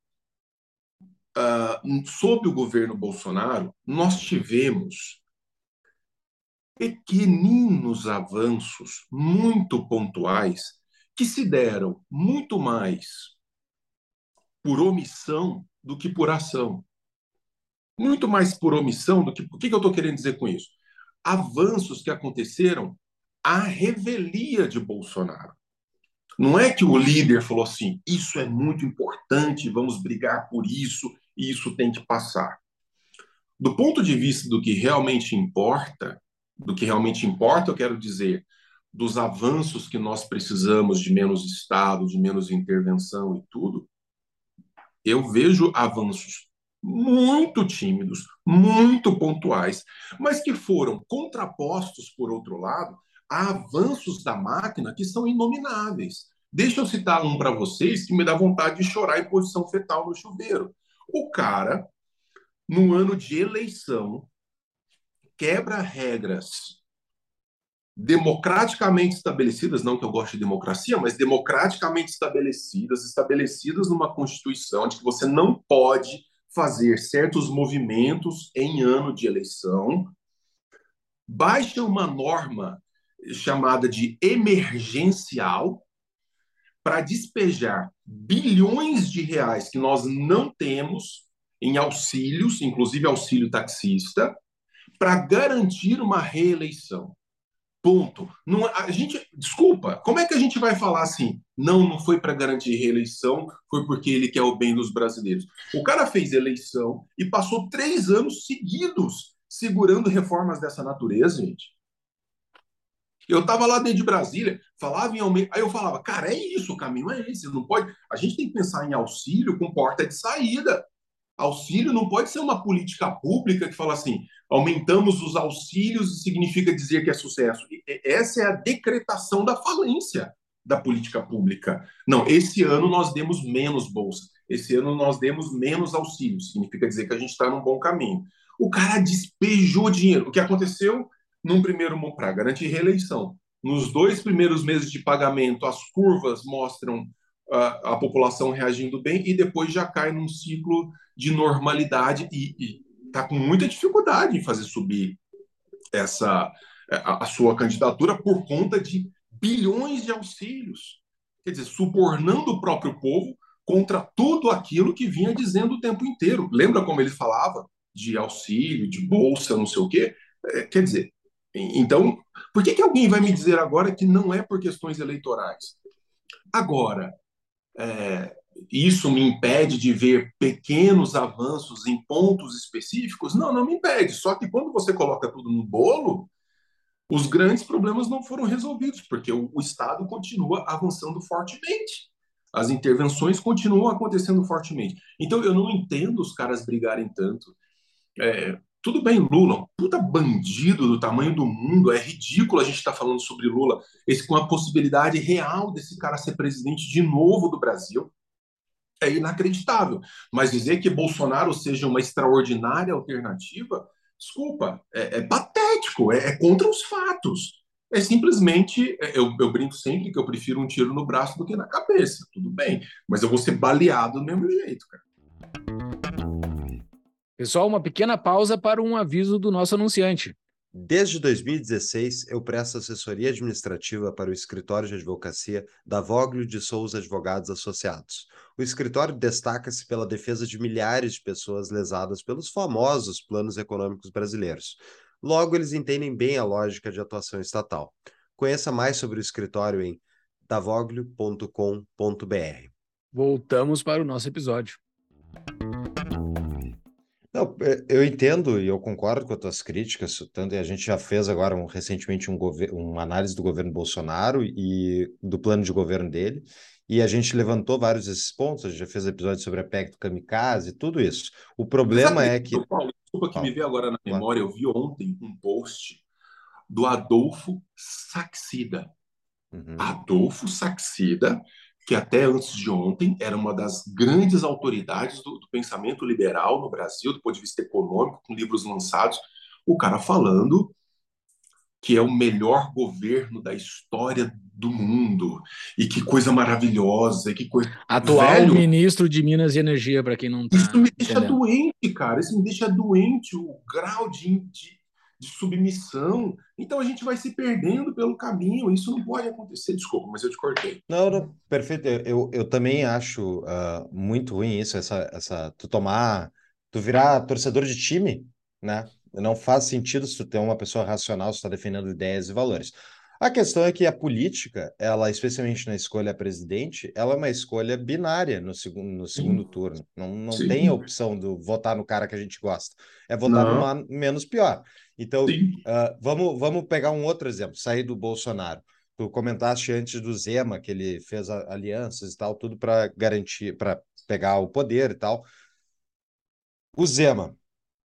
Speaker 3: uh, sob o governo Bolsonaro, nós tivemos pequeninos avanços muito pontuais que se deram muito mais por omissão do que por ação. Muito mais por omissão do que. O que, que eu estou querendo dizer com isso? Avanços que aconteceram à revelia de Bolsonaro. Não é que o líder falou assim: isso é muito importante, vamos brigar por isso, e isso tem que passar. Do ponto de vista do que realmente importa, do que realmente importa, eu quero dizer, dos avanços que nós precisamos de menos Estado, de menos intervenção e tudo, eu vejo avanços muito tímidos, muito pontuais, mas que foram contrapostos, por outro lado, a avanços da máquina que são inomináveis. Deixa eu citar um para vocês que me dá vontade de chorar em posição fetal no chuveiro. O cara, no ano de eleição, quebra regras democraticamente estabelecidas, não que eu goste de democracia, mas democraticamente estabelecidas, estabelecidas numa Constituição de que você não pode fazer certos movimentos em ano de eleição, baixa uma norma chamada de emergencial para despejar bilhões de reais que nós não temos em auxílios, inclusive auxílio taxista, para garantir uma reeleição. Ponto. Não, a gente, desculpa, como é que a gente vai falar assim? Não, não foi para garantir reeleição, foi porque ele quer o bem dos brasileiros. O cara fez eleição e passou três anos seguidos segurando reformas dessa natureza, gente. Eu estava lá dentro de Brasília, falava em aumento, aí eu falava, cara, é isso, o caminho é esse, não pode. A gente tem que pensar em auxílio com porta de saída. Auxílio não pode ser uma política pública que fala assim, aumentamos os auxílios significa dizer que é sucesso. Essa é a decretação da falência da política pública. Não, esse ano nós demos menos bolsa, esse ano nós demos menos auxílios, significa dizer que a gente está num bom caminho. O cara despejou dinheiro. O que aconteceu num primeiro para garantir reeleição? Nos dois primeiros meses de pagamento, as curvas mostram a, a população reagindo bem e depois já cai num ciclo de normalidade e está com muita dificuldade em fazer subir essa a, a, sua candidatura por conta de bilhões de auxílios. Quer dizer, subornando o próprio povo contra tudo aquilo que vinha dizendo o tempo inteiro. Lembra como ele falava de auxílio, de bolsa, não sei o quê? É, quer dizer, então, por que, que alguém vai me dizer agora que não é por questões eleitorais? Agora, é, isso me impede de ver pequenos avanços em pontos específicos? Não, não me impede. Só que quando você coloca tudo no bolo, os grandes problemas não foram resolvidos, porque o, o Estado continua avançando fortemente. As intervenções continuam acontecendo fortemente. Então, eu não entendo os caras brigarem tanto. É, tudo bem, Lula, um puta bandido do tamanho do mundo, é ridículo a gente estar tá falando sobre Lula, esse com a possibilidade real desse cara ser presidente de novo do Brasil é inacreditável. Mas dizer que Bolsonaro seja uma extraordinária alternativa, desculpa, é, é patético, é, é, contra os fatos. É simplesmente, é, eu, eu, brinco sempre que eu prefiro um tiro no braço do que na cabeça, tudo bem, mas eu vou ser baleado do mesmo jeito, cara.
Speaker 1: Pessoal, uma pequena pausa para um aviso do nosso anunciante.
Speaker 2: Desde 2016, eu presto assessoria administrativa para o escritório de advocacia da Voglio de Souza Advogados Associados. O escritório destaca-se pela defesa de milhares de pessoas lesadas pelos famosos planos econômicos brasileiros. Logo, eles entendem bem a lógica de atuação estatal. Conheça mais sobre o escritório em davoglio.com.br.
Speaker 1: Voltamos para o nosso episódio.
Speaker 2: Não, é, eu entendo e eu concordo com as tuas críticas, tanto a gente já fez agora um, recentemente um uma análise do governo Bolsonaro e do plano de governo dele, e a gente levantou vários desses pontos, a gente já fez episódio sobre a PEC do Kamikaze, tudo isso. O problema é que...
Speaker 3: Paulo, desculpa que me veio agora na memória, eu vi ontem um post do Adolfo Saxida. Uhum. Adolfo Saxida que até antes de ontem era uma das grandes autoridades do, do, pensamento liberal no Brasil, do ponto de vista econômico, com livros lançados, o cara falando que é o melhor governo da história do mundo e que coisa maravilhosa, que coisa
Speaker 1: atual Velho, ministro de Minas e Energia para quem não tá
Speaker 3: Isso me deixa entendendo. doente, cara. Isso me deixa doente o grau de, de de submissão. Então a gente vai se perdendo pelo caminho. Isso não pode acontecer. Desculpa, mas eu te cortei.
Speaker 2: Não, não perfeito. Eu, eu também acho uh, muito ruim isso, essa, essa, tu tomar, tu virar torcedor de time, né? Não faz sentido se tu ter uma pessoa racional, se está defendendo ideias e valores. A questão é que a política, ela, especialmente na escolha presidente, ela é uma escolha binária no segundo, no segundo turno. Não, não tem a opção de votar no cara que a gente gosta. É votar não. no menos pior. Então, uh, vamos, vamos pegar um outro exemplo, sair do Bolsonaro. Tu comentaste antes do Zema, que ele fez alianças e tal, tudo para garantir, para pegar o poder e tal. O Zema,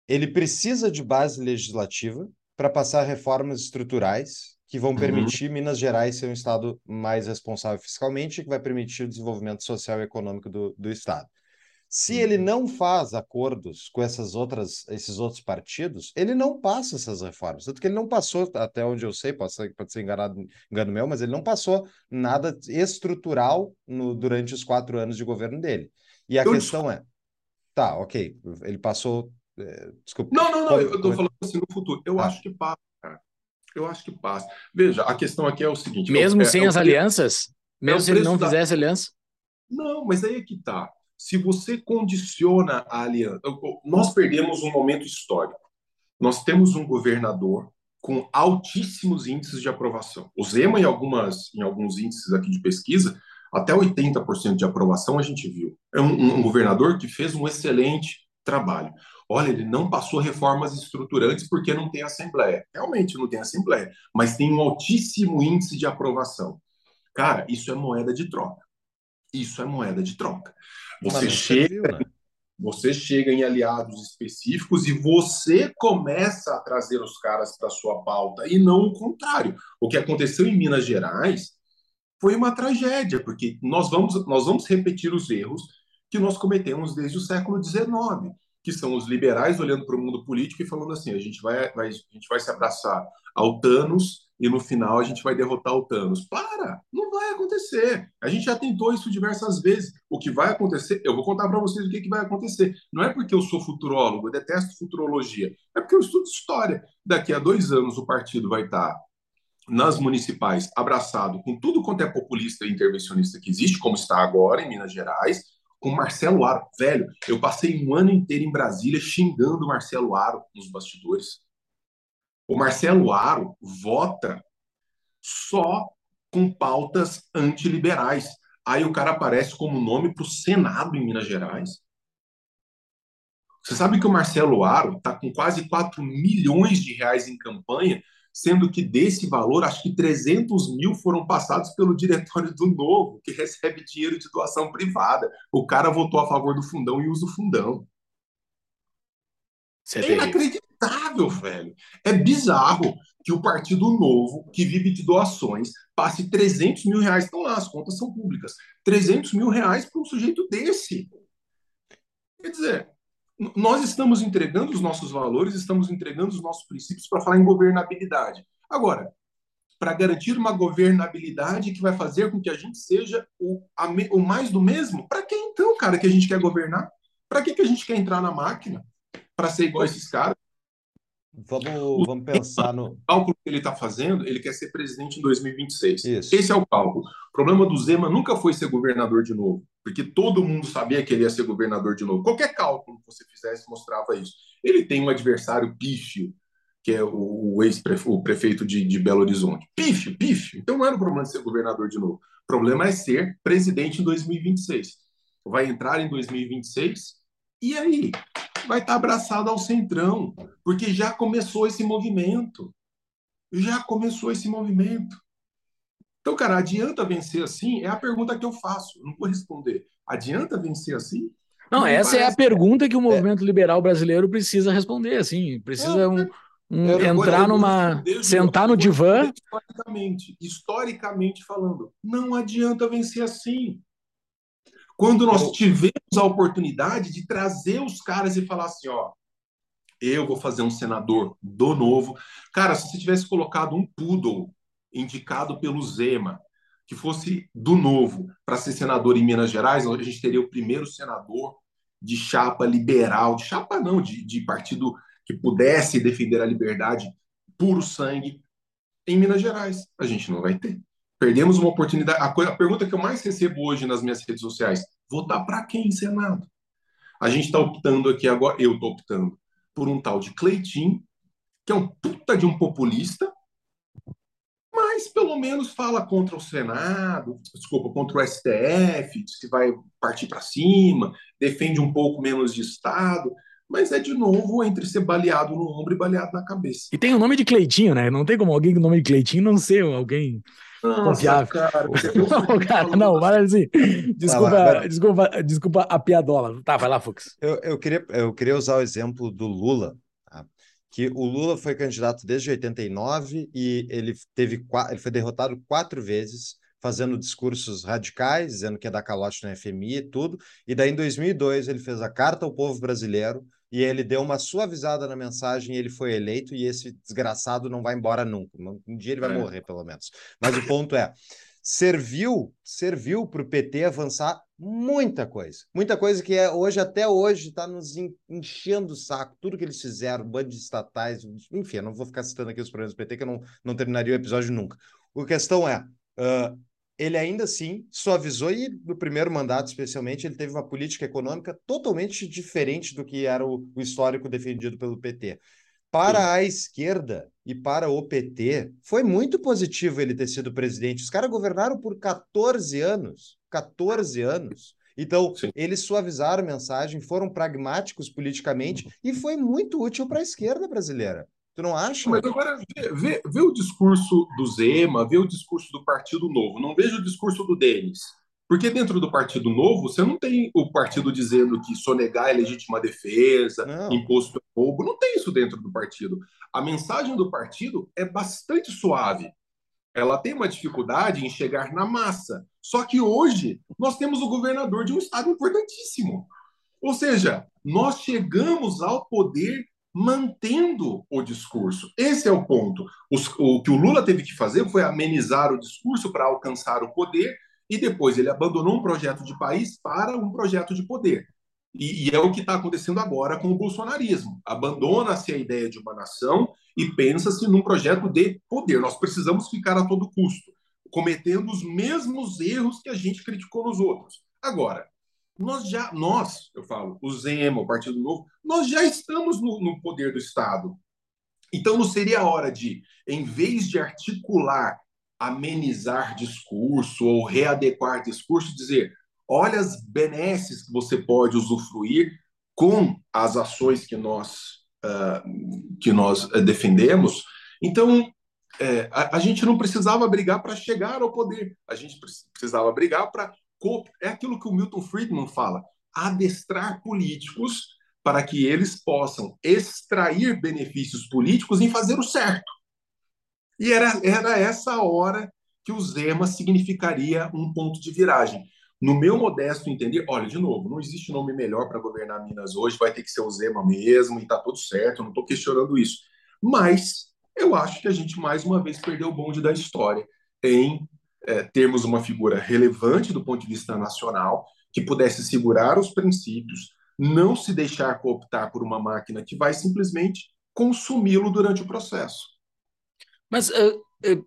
Speaker 2: ele precisa de base legislativa para passar reformas estruturais que vão uhum. permitir uhum. Minas Gerais ser um estado mais responsável fiscalmente e que vai permitir o desenvolvimento social e econômico do, do estado. Se ele não faz acordos com essas outras, esses outros partidos, ele não passa essas reformas. Tanto que ele não passou, até onde eu sei, pode ser, pode ser enganado, engano meu, mas ele não passou nada estrutural no, durante os quatro anos de governo dele. E a eu questão é, tá, ok, ele passou. É, desculpa.
Speaker 3: Não, não, não, eu estou falando assim no futuro. Eu ah. acho que passa, cara. Eu acho que passa. Veja, a questão aqui é o seguinte:
Speaker 1: mesmo
Speaker 3: é,
Speaker 1: sem
Speaker 3: é
Speaker 1: as alianças, mesmo se ele não da... fizesse aliança.
Speaker 3: Não, mas aí é que tá se você condiciona a aliança. Nós perdemos um momento histórico. Nós temos um governador com altíssimos índices de aprovação. O Zema, em, algumas, em alguns índices aqui de pesquisa, até 80% de aprovação a gente viu. É um, um governador que fez um excelente trabalho. Olha, ele não passou reformas estruturantes porque não tem assembleia. Realmente não tem assembleia, mas tem um altíssimo índice de aprovação. Cara, isso é moeda de troca. Isso é moeda de troca. Você chega, viu, né? você chega em aliados específicos e você começa a trazer os caras para sua pauta e não o contrário. O que aconteceu em Minas Gerais foi uma tragédia, porque nós vamos, nós vamos repetir os erros que nós cometemos desde o século XIX, que são os liberais olhando para o mundo político e falando assim: a gente vai, vai, a gente vai se abraçar ao Thanos e no final a gente vai derrotar o Thanos. Para! Não vai acontecer. A gente já tentou isso diversas vezes. O que vai acontecer, eu vou contar para vocês o que, que vai acontecer. Não é porque eu sou futurólogo, eu detesto futurologia, é porque eu estudo história. Daqui a dois anos o partido vai estar nas municipais abraçado com tudo quanto é populista e intervencionista que existe, como está agora em Minas Gerais, com Marcelo Aro. Velho, eu passei um ano inteiro em Brasília xingando Marcelo Aro nos bastidores o Marcelo Aro vota só com pautas antiliberais. Aí o cara aparece como nome para o Senado em Minas Gerais. Você sabe que o Marcelo Aro está com quase 4 milhões de reais em campanha, sendo que desse valor, acho que 300 mil foram passados pelo diretório do Novo, que recebe dinheiro de doação privada. O cara votou a favor do fundão e usa o fundão. é, é inacreditável inacreditável, velho. É bizarro que o Partido Novo, que vive de doações, passe 300 mil reais. Estão lá, as contas são públicas. 300 mil reais para um sujeito desse. Quer dizer, nós estamos entregando os nossos valores, estamos entregando os nossos princípios para falar em governabilidade. Agora, para garantir uma governabilidade que vai fazer com que a gente seja o, a, o mais do mesmo, para que então, cara, que a gente quer governar? Para que, que a gente quer entrar na máquina? Para ser igual a esses caras?
Speaker 2: Vamos, vamos pensar no.
Speaker 3: O cálculo que ele está fazendo, ele quer ser presidente em 2026. Isso. Esse é o cálculo. O problema do Zema nunca foi ser governador de novo, porque todo mundo sabia que ele ia ser governador de novo. Qualquer cálculo que você fizesse mostrava isso. Ele tem um adversário pífio, que é o, ex-prefeito de, de Belo Horizonte. Pífio, pífio. Então não era o problema de ser governador de novo. O problema é ser presidente em 2026. Vai entrar em 2026, e aí? Vai estar abraçado ao centrão, porque já começou esse movimento. Já começou esse movimento. Então, cara, adianta vencer assim? É a pergunta que eu faço. Não vou responder. Adianta vencer assim?
Speaker 1: Não, não essa é a pergunta que o movimento é. liberal brasileiro precisa responder, assim. Precisa é, um, um entrar numa. sentar no divã.
Speaker 3: Historicamente, historicamente falando, não adianta vencer assim. Quando nós tivemos a oportunidade de trazer os caras e falar assim, ó, eu vou fazer um senador do novo. Cara, se você tivesse colocado um poodle indicado pelo Zema, que fosse do novo, para ser senador em Minas Gerais, a gente teria o primeiro senador de chapa liberal, de chapa não, de, de partido que pudesse defender a liberdade puro sangue em Minas Gerais. A gente não vai ter. Perdemos uma oportunidade. A, coisa, a pergunta que eu mais recebo hoje nas minhas redes sociais: votar para quem, Senado? A gente está optando aqui agora, eu estou optando por um tal de Cleitinho, que é um puta de um populista, mas pelo menos fala contra o Senado, desculpa, contra o STF, diz que vai partir para cima, defende um pouco menos de Estado, mas é de novo entre ser baleado no ombro e baleado na cabeça.
Speaker 1: E tem o nome de Cleitinho, né? Não tem como alguém com o nome de Cleitinho não ser alguém nossa, confiável. Cara, não, cara, não, mas assim, desculpa, vai vai. desculpa, desculpa a piadola. Tá, vai lá, Fux.
Speaker 2: Eu, eu, queria, eu queria usar o exemplo do Lula, tá? que o Lula foi candidato desde 89 e ele teve ele foi derrotado quatro vezes fazendo discursos radicais, dizendo que ia dar calote na FMI e tudo. E daí, em 2002, ele fez a Carta ao Povo Brasileiro e ele deu uma suavizada na mensagem e ele foi eleito. E esse desgraçado não vai embora nunca. Um dia ele vai é. morrer, pelo menos. Mas o ponto é serviu serviu para o PT avançar muita coisa. Muita coisa que é hoje, até hoje, está nos enchendo o saco. Tudo que eles fizeram, bandos estatais, enfim, eu não vou ficar citando aqui os problemas do PT, que eu não, não terminaria o episódio nunca. A questão é, uh, ele ainda assim suavizou, e no primeiro mandato, especialmente, ele teve uma política econômica totalmente diferente do que era o, o histórico defendido pelo PT. Para a esquerda e para o PT, foi muito positivo ele ter sido presidente. Os caras governaram por 14 anos. 14 anos. Então, Sim. eles suavizaram a mensagem, foram pragmáticos politicamente e foi muito útil para a esquerda brasileira. Tu não acha?
Speaker 3: Mas agora, vê, vê, vê, o discurso do Zema, vê o discurso do Partido Novo. Não veja o discurso do Denis. Porque dentro do Partido Novo, você não tem o partido dizendo que sonegar é legítima defesa, não. imposto é roubo. Não tem isso dentro do partido. A mensagem do partido é bastante suave. Ela tem uma dificuldade em chegar na massa. Só que hoje nós temos o governador de um estado importantíssimo. Ou seja, nós chegamos ao poder mantendo o discurso. Esse é o ponto. Os, o que o Lula teve que fazer foi amenizar o discurso para alcançar o poder e depois ele abandonou um projeto de país para um projeto de poder. E, e é o que está acontecendo agora com o bolsonarismo. Abandona-se a ideia de uma nação e pensa-se num projeto de poder. Nós precisamos ficar a todo custo, cometendo os mesmos erros que a gente criticou nos outros. Agora, nós já, nós, eu falo, o Zema, o Partido Novo, nós já estamos no, no poder do Estado. Então não seria a hora de, em vez de articular amenizar discurso ou readequar discurso, dizer: olha as benesses que você pode usufruir com as ações que nós, uh, que nós uh, defendemos. Então, é, a, a, gente não precisava brigar para chegar ao poder, a gente precisava brigar para. É aquilo que o Milton Friedman fala: adestrar políticos para que eles possam extrair benefícios políticos em fazer o certo. E era, era essa hora que o Zema significaria um ponto de viragem. No meu modesto entender, olha, de novo, não existe nome melhor para governar Minas hoje, vai ter que ser o Zema mesmo, e está tudo certo, não estou questionando isso. Mas eu acho que a gente, mais uma vez, perdeu o bonde da história em é, termos uma figura relevante do ponto de vista nacional, que pudesse segurar os princípios, não se deixar cooptar por uma máquina que vai simplesmente consumi-lo durante o processo.
Speaker 1: Mas uh, uh,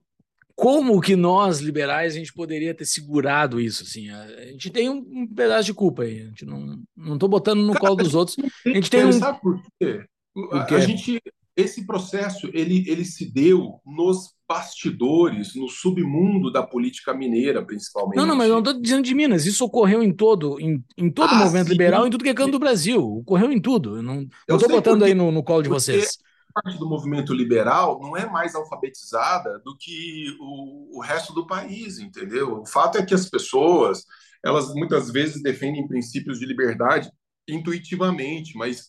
Speaker 1: como que nós, liberais, a gente poderia ter segurado isso? Assim? A gente tem um, um pedaço de culpa aí. A gente não não estou botando no colo dos outros. A gente tem um...
Speaker 3: Sabe por quê? A, a gente, esse processo ele, ele se deu nos bastidores, no submundo da política mineira, principalmente.
Speaker 1: Não, não, mas eu não estou dizendo de Minas. Isso ocorreu em todo, em, em todo ah, movimento sim. liberal, em tudo que é canto do Brasil. Ocorreu em tudo. Eu não estou botando porque, aí no, no colo de vocês
Speaker 3: parte do movimento liberal não é mais alfabetizada do que o, o, resto do país, entendeu? O fato é que as pessoas, elas muitas vezes defendem princípios de liberdade intuitivamente, mas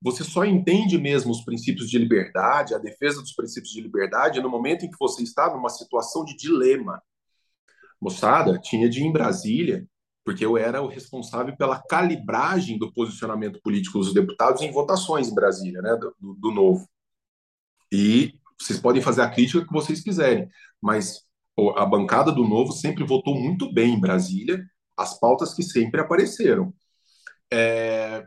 Speaker 3: você só entende mesmo os princípios de liberdade, a defesa dos princípios de liberdade, no momento em que você está numa situação de dilema. Moçada, tinha de ir em Brasília porque eu era o responsável pela calibragem do posicionamento político dos deputados em votações em Brasília, né, do, do novo. E vocês podem fazer a crítica que vocês quiserem, mas a bancada do novo sempre votou muito bem em Brasília, as pautas que sempre apareceram. É...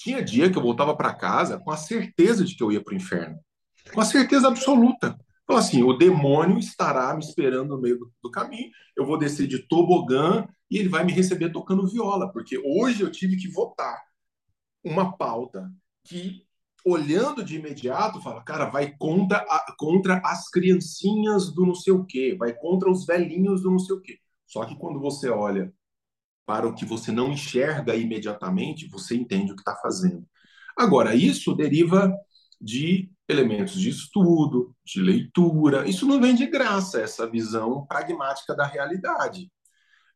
Speaker 3: Tinha dia que eu voltava para casa com a certeza de que eu ia para o inferno, com a certeza absoluta. Então, assim, o demônio estará me esperando no meio do, do caminho, eu vou descer de tobogã e ele vai me receber tocando viola, porque hoje eu tive que votar uma pauta que, olhando de imediato, fala, cara, vai contra, a, contra as criancinhas do não sei o quê, vai contra os velhinhos do não sei o quê. Só que quando você olha para o que você não enxerga imediatamente, você entende o que está fazendo. Agora, isso deriva de elementos de estudo, de leitura. Isso não vem de graça, essa visão pragmática da realidade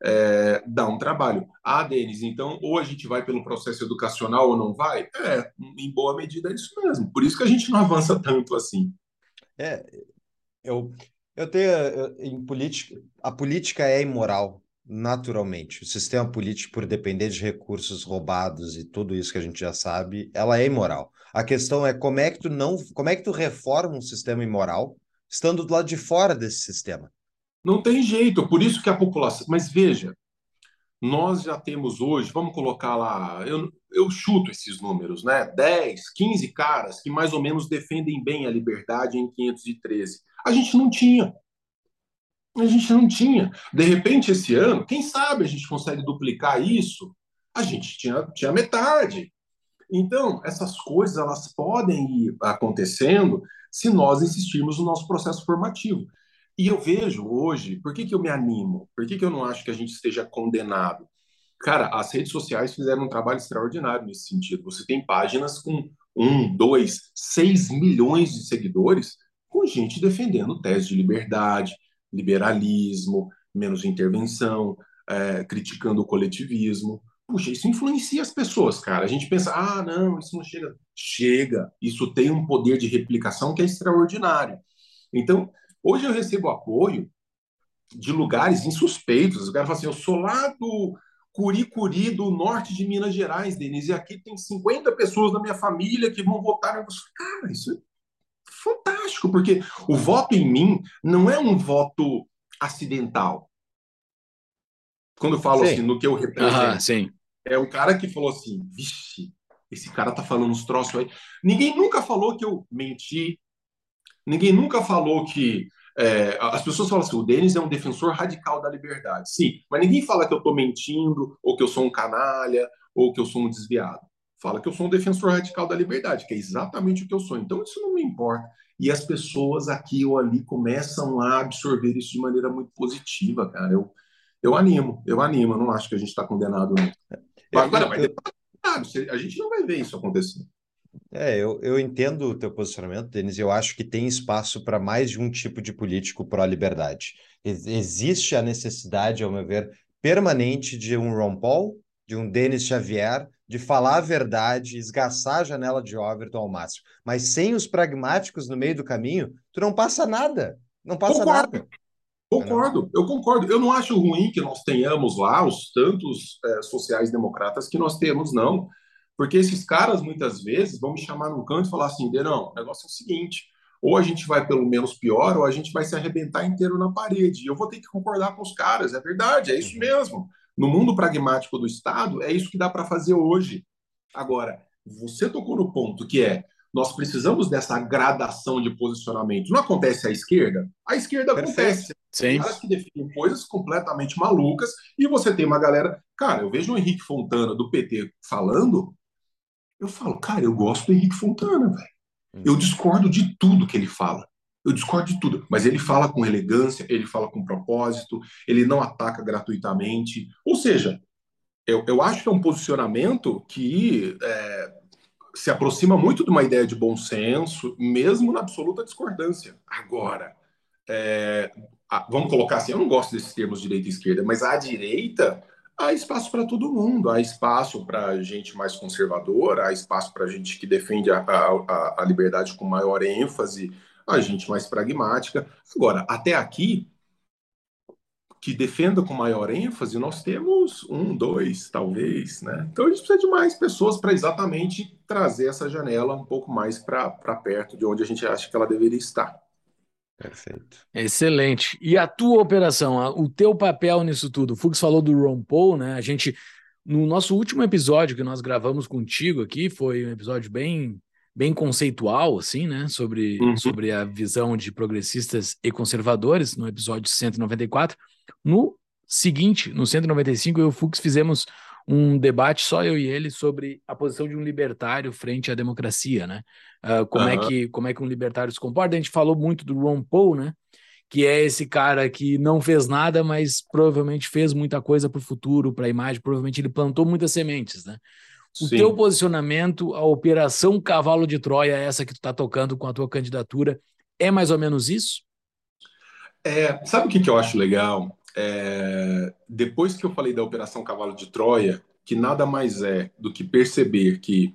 Speaker 3: é, dá um trabalho. Ah, Denis, então ou a gente vai pelo processo educacional ou não vai? É, em boa medida é isso mesmo. Por isso que a gente não avança tanto assim.
Speaker 2: É, eu, Eu tenho em política, a política é imoral naturalmente. O sistema político, por depender de recursos roubados e tudo isso que a gente já sabe, ela é imoral. A questão é como é que tu não, como é que tu reforma um sistema imoral estando do lado de fora desse sistema?
Speaker 3: Não tem jeito, por isso que a população. Mas veja, nós já temos hoje, vamos colocar lá, eu, eu chuto esses números, né? 10, 15 caras que mais ou menos defendem bem a liberdade em 513. A gente não tinha. A gente não tinha. De repente, esse ano, quem sabe a gente consegue duplicar isso? A gente tinha, tinha metade. Então, essas coisas elas podem ir acontecendo se nós insistirmos no nosso processo formativo. E eu vejo hoje, por que, que eu me animo? Por que, que eu não acho que a gente esteja condenado? Cara, as redes sociais fizeram um trabalho extraordinário nesse sentido. Você tem páginas com um, dois, seis milhões de seguidores com gente defendendo tese de liberdade, liberalismo, menos intervenção, é, criticando o coletivismo. Puxa, isso influencia as pessoas, cara. A gente pensa, ah, não, isso não chega. Chega. Isso tem um poder de replicação que é extraordinário. Então, hoje eu recebo apoio de lugares insuspeitos. O cara fala assim: eu sou lá do Curicuri, do norte de Minas Gerais, Denise, e aqui tem 50 pessoas da minha família que vão votar. Cara, isso é fantástico, porque o voto em mim não é um voto acidental. Quando eu falo sim. assim, no que eu represento,
Speaker 1: sim.
Speaker 3: é um cara que falou assim, vixe, esse cara tá falando uns troços aí. Ninguém nunca falou que eu menti, ninguém nunca falou que é, as pessoas falam assim, o Denis é um defensor radical da liberdade. Sim, mas ninguém fala que eu estou mentindo, ou que eu sou um canalha, ou que eu sou um desviado fala que eu sou um defensor radical da liberdade, que é exatamente o que eu sou. Então isso não me importa. E as pessoas aqui ou ali começam a absorver isso de maneira muito positiva, cara. Eu, eu animo, eu animo. Eu não acho que a gente está condenado. Não. Agora, mas a gente não vai ver isso acontecer.
Speaker 2: É, eu, eu entendo o teu posicionamento, Denis. Eu acho que tem espaço para mais de um tipo de político pró-liberdade. Existe a necessidade, ao meu ver, permanente de um Ron Paul, de um Denis Xavier, de falar a verdade, esgaçar a janela de Overton ao máximo. Mas sem os pragmáticos no meio do caminho, tu não passa nada. Não passa concordo. nada.
Speaker 3: Concordo, eu concordo. Eu não acho ruim que nós tenhamos lá os tantos é, sociais-democratas que nós temos, não. Porque esses caras, muitas vezes, vão me chamar num canto e falar assim: não, o negócio é o seguinte. Ou a gente vai pelo menos pior, ou a gente vai se arrebentar inteiro na parede. Eu vou ter que concordar com os caras, é verdade, é isso uhum. mesmo. No mundo pragmático do Estado, é isso que dá para fazer hoje. Agora, você tocou no ponto que é nós precisamos dessa gradação de posicionamento. Não acontece à esquerda? A esquerda Perfeito. acontece.
Speaker 1: Sim.
Speaker 3: Caras que definem coisas completamente malucas e você tem uma galera. Cara, eu vejo o Henrique Fontana do PT falando, eu falo, cara, eu gosto do Henrique Fontana, velho. Eu discordo de tudo que ele fala. Eu discordo de tudo, mas ele fala com elegância, ele fala com propósito, ele não ataca gratuitamente. Ou seja, eu, eu acho que é um posicionamento que é, se aproxima muito de uma ideia de bom senso, mesmo na absoluta discordância. Agora, é, vamos colocar assim, eu não gosto desses termos direita e esquerda, mas à direita há espaço para todo mundo, há espaço para gente mais conservadora, há espaço para gente que defende a, a, a liberdade com maior ênfase, a gente mais pragmática. Agora, até aqui, que defenda com maior ênfase, nós temos um, dois, talvez, né? Então a gente precisa de mais pessoas para exatamente trazer essa janela um pouco mais para perto de onde a gente acha que ela deveria estar.
Speaker 2: Perfeito.
Speaker 1: Excelente. E a tua operação, o teu papel nisso tudo? O Fux falou do Ron Paul, né? A gente, no nosso último episódio que nós gravamos contigo aqui, foi um episódio bem bem conceitual, assim, né? Sobre, uhum. sobre a visão de progressistas e conservadores, no episódio 194. No seguinte, no 195, eu e o Fux fizemos um debate, só eu e ele, sobre a posição de um libertário frente à democracia, né? Uh, como, uhum. é que, como é que um libertário se comporta. A gente falou muito do Ron Paul, né? Que é esse cara que não fez nada, mas provavelmente fez muita coisa para o futuro, para a imagem, provavelmente ele plantou muitas sementes, né? O Sim. teu posicionamento, a operação Cavalo de Troia, essa que tu está tocando com a tua candidatura, é mais ou menos isso?
Speaker 3: É, sabe o que, que eu acho legal? É, depois que eu falei da Operação Cavalo de Troia, que nada mais é do que perceber que.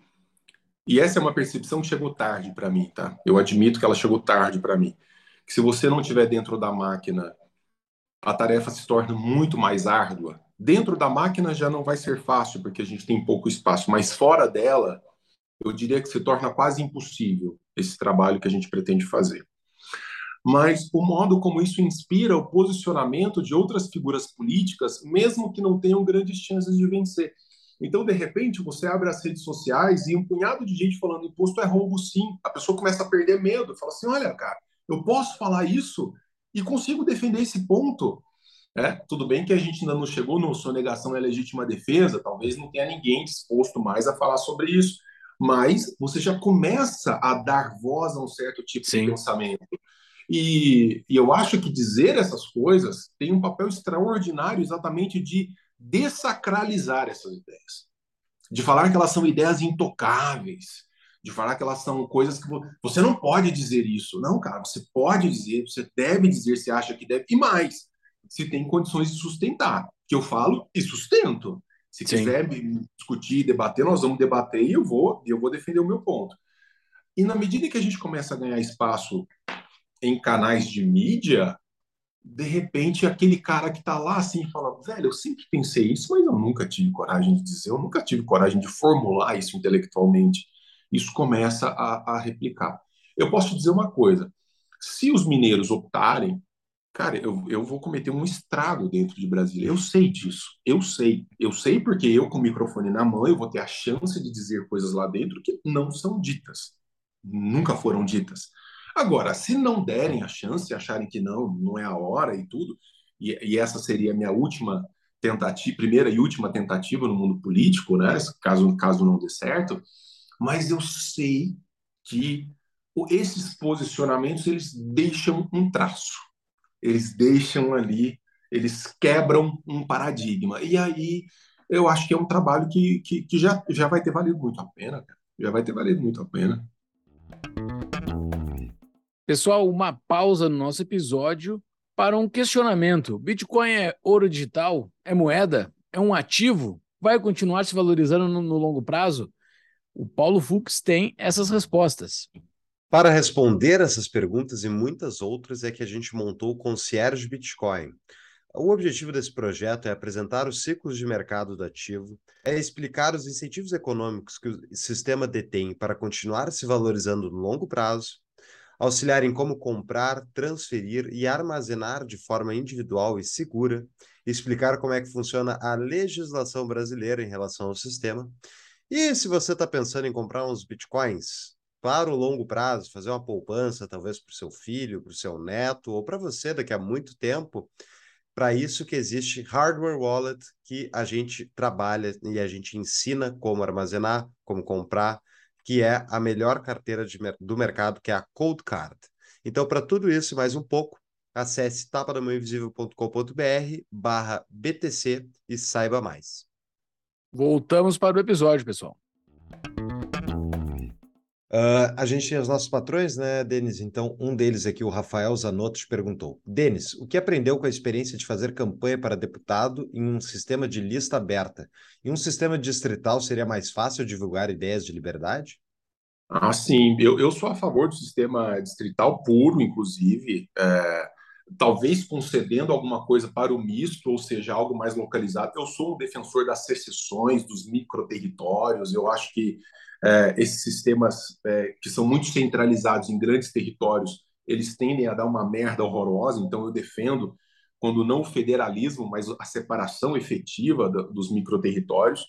Speaker 3: E essa é uma percepção que chegou tarde para mim, tá? Eu admito que ela chegou tarde para mim. que se você não estiver dentro da máquina, a tarefa se torna muito mais árdua. Dentro da máquina já não vai ser fácil, porque a gente tem pouco espaço, mas fora dela, eu diria que se torna quase impossível esse trabalho que a gente pretende fazer. Mas o modo como isso inspira o posicionamento de outras figuras políticas, mesmo que não tenham grandes chances de vencer. Então, de repente, você abre as redes sociais e um punhado de gente falando imposto é roubo sim. A pessoa começa a perder medo, fala assim: olha, cara, eu posso falar isso e consigo defender esse ponto. É, tudo bem que a gente ainda não chegou no sonegação é legítima defesa, talvez não tenha ninguém disposto mais a falar sobre isso, mas você já começa a dar voz a um certo tipo Sim. de pensamento. E, e eu acho que dizer essas coisas tem um papel extraordinário exatamente de dessacralizar essas ideias, de falar que elas são ideias intocáveis, de falar que elas são coisas que você não pode dizer isso. Não, cara, você pode dizer, você deve dizer se acha que deve, e mais, se tem condições de sustentar. Que eu falo e sustento. Se Sim. quiser discutir, debater, nós vamos debater e eu vou, eu vou defender o meu ponto. E na medida que a gente começa a ganhar espaço em canais de mídia, de repente aquele cara que está lá assim fala, velho, eu sempre pensei isso, mas eu nunca tive coragem de dizer, eu nunca tive coragem de formular isso intelectualmente isso começa a, a replicar. Eu posso dizer uma coisa: se os mineiros optarem, cara, eu, eu vou cometer um estrago dentro de Brasília. Eu sei disso, eu sei. Eu sei porque eu, com o microfone na mão, eu vou ter a chance de dizer coisas lá dentro que não são ditas, nunca foram ditas. Agora, se não derem a chance, acharem que não, não é a hora e tudo, e, e essa seria a minha última tentativa, primeira e última tentativa no mundo político, né? Caso, caso não dê certo, mas eu sei que esses posicionamentos eles deixam um traço, eles deixam ali, eles quebram um paradigma. E aí eu acho que é um trabalho que, que, que já, já vai ter valido muito a pena, cara. já vai ter valido muito a pena.
Speaker 1: Pessoal, uma pausa no nosso episódio para um questionamento. Bitcoin é ouro digital? É moeda? É um ativo? Vai continuar se valorizando no, no longo prazo? O Paulo Fux tem essas respostas.
Speaker 2: Para responder essas perguntas e muitas outras é que a gente montou o Concierge Bitcoin. O objetivo desse projeto é apresentar os ciclos de mercado do ativo, é explicar os incentivos econômicos que o sistema detém para continuar se valorizando no longo prazo, auxiliar em como comprar, transferir e armazenar de forma individual e segura, explicar como é que funciona a legislação brasileira em relação ao sistema e se você está pensando em comprar uns bitcoins para o longo prazo, fazer uma poupança, talvez para o seu filho, para o seu neto, ou para você daqui a muito tempo, para isso que existe Hardware Wallet, que a gente trabalha e a gente ensina como armazenar, como comprar, que é a melhor carteira de, do mercado, que é a Cold Card. Então, para tudo isso e mais um pouco, acesse tapadamãoinvisível.com.br barra BTC e saiba mais.
Speaker 1: Voltamos para o episódio, pessoal.
Speaker 2: Uh, a gente tem os nossos patrões, né, Denis? Então, um deles aqui, o Rafael Zanotto, perguntou: Denis, o que aprendeu com a experiência de fazer campanha para deputado em um sistema de lista aberta? Em um sistema distrital seria mais fácil divulgar ideias de liberdade?
Speaker 3: Ah, sim. Eu, eu sou a favor do sistema distrital puro, inclusive. É talvez concedendo alguma coisa para o misto, ou seja, algo mais localizado. Eu sou um defensor das secessões, dos microterritórios. Eu acho que é, esses sistemas é, que são muito centralizados em grandes territórios, eles tendem a dar uma merda horrorosa. Então, eu defendo, quando não o federalismo, mas a separação efetiva da, dos microterritórios.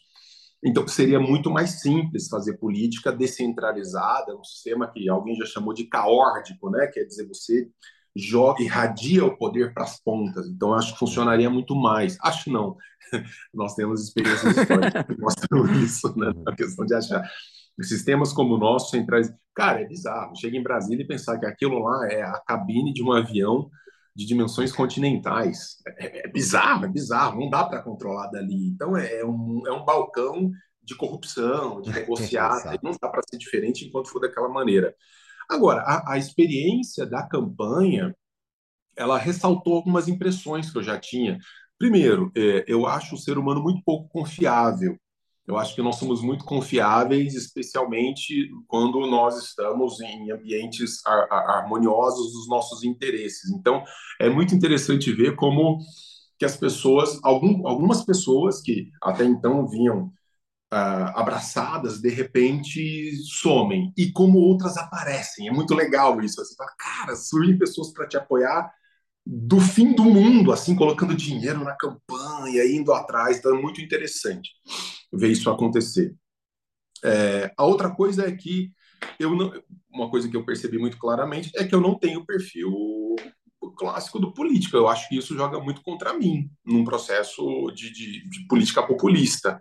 Speaker 3: Então, seria muito mais simples fazer política descentralizada, um sistema que alguém já chamou de caórdico, né? Quer dizer, você joga, irradia o poder para as pontas. Então, acho que funcionaria muito mais. Acho não. Nós temos experiências históricas que mostram isso, né? A questão de achar sistemas como o nosso, centrais. Cara, é bizarro. Chega em Brasília e pensar que aquilo lá é a cabine de um avião de dimensões continentais. É, é bizarro, é bizarro. Não dá para controlar dali. Então, é, é um, é um balcão de corrupção, de negociar. não dá para ser diferente enquanto for daquela maneira. Agora, a, a experiência da campanha, ela ressaltou algumas impressões que eu já tinha. Primeiro, é, eu acho o ser humano muito pouco confiável. Eu acho que nós somos muito confiáveis, especialmente quando nós estamos em ambientes harmoniosos dos nossos interesses. Então, é muito interessante ver como que as pessoas, algum, algumas pessoas que até então vinham uh, abraçadas, de repente somem, e como outras aparecem. É muito legal isso. Você fala, cara, surgem pessoas para te apoiar do fim do mundo, assim, colocando dinheiro na campanha, indo atrás, então é muito interessante ver isso acontecer. É, a outra coisa é que eu não, uma coisa que eu percebi muito claramente é que eu não tenho perfil clássico do político. Eu acho que isso joga muito contra mim num processo de, de, de política populista.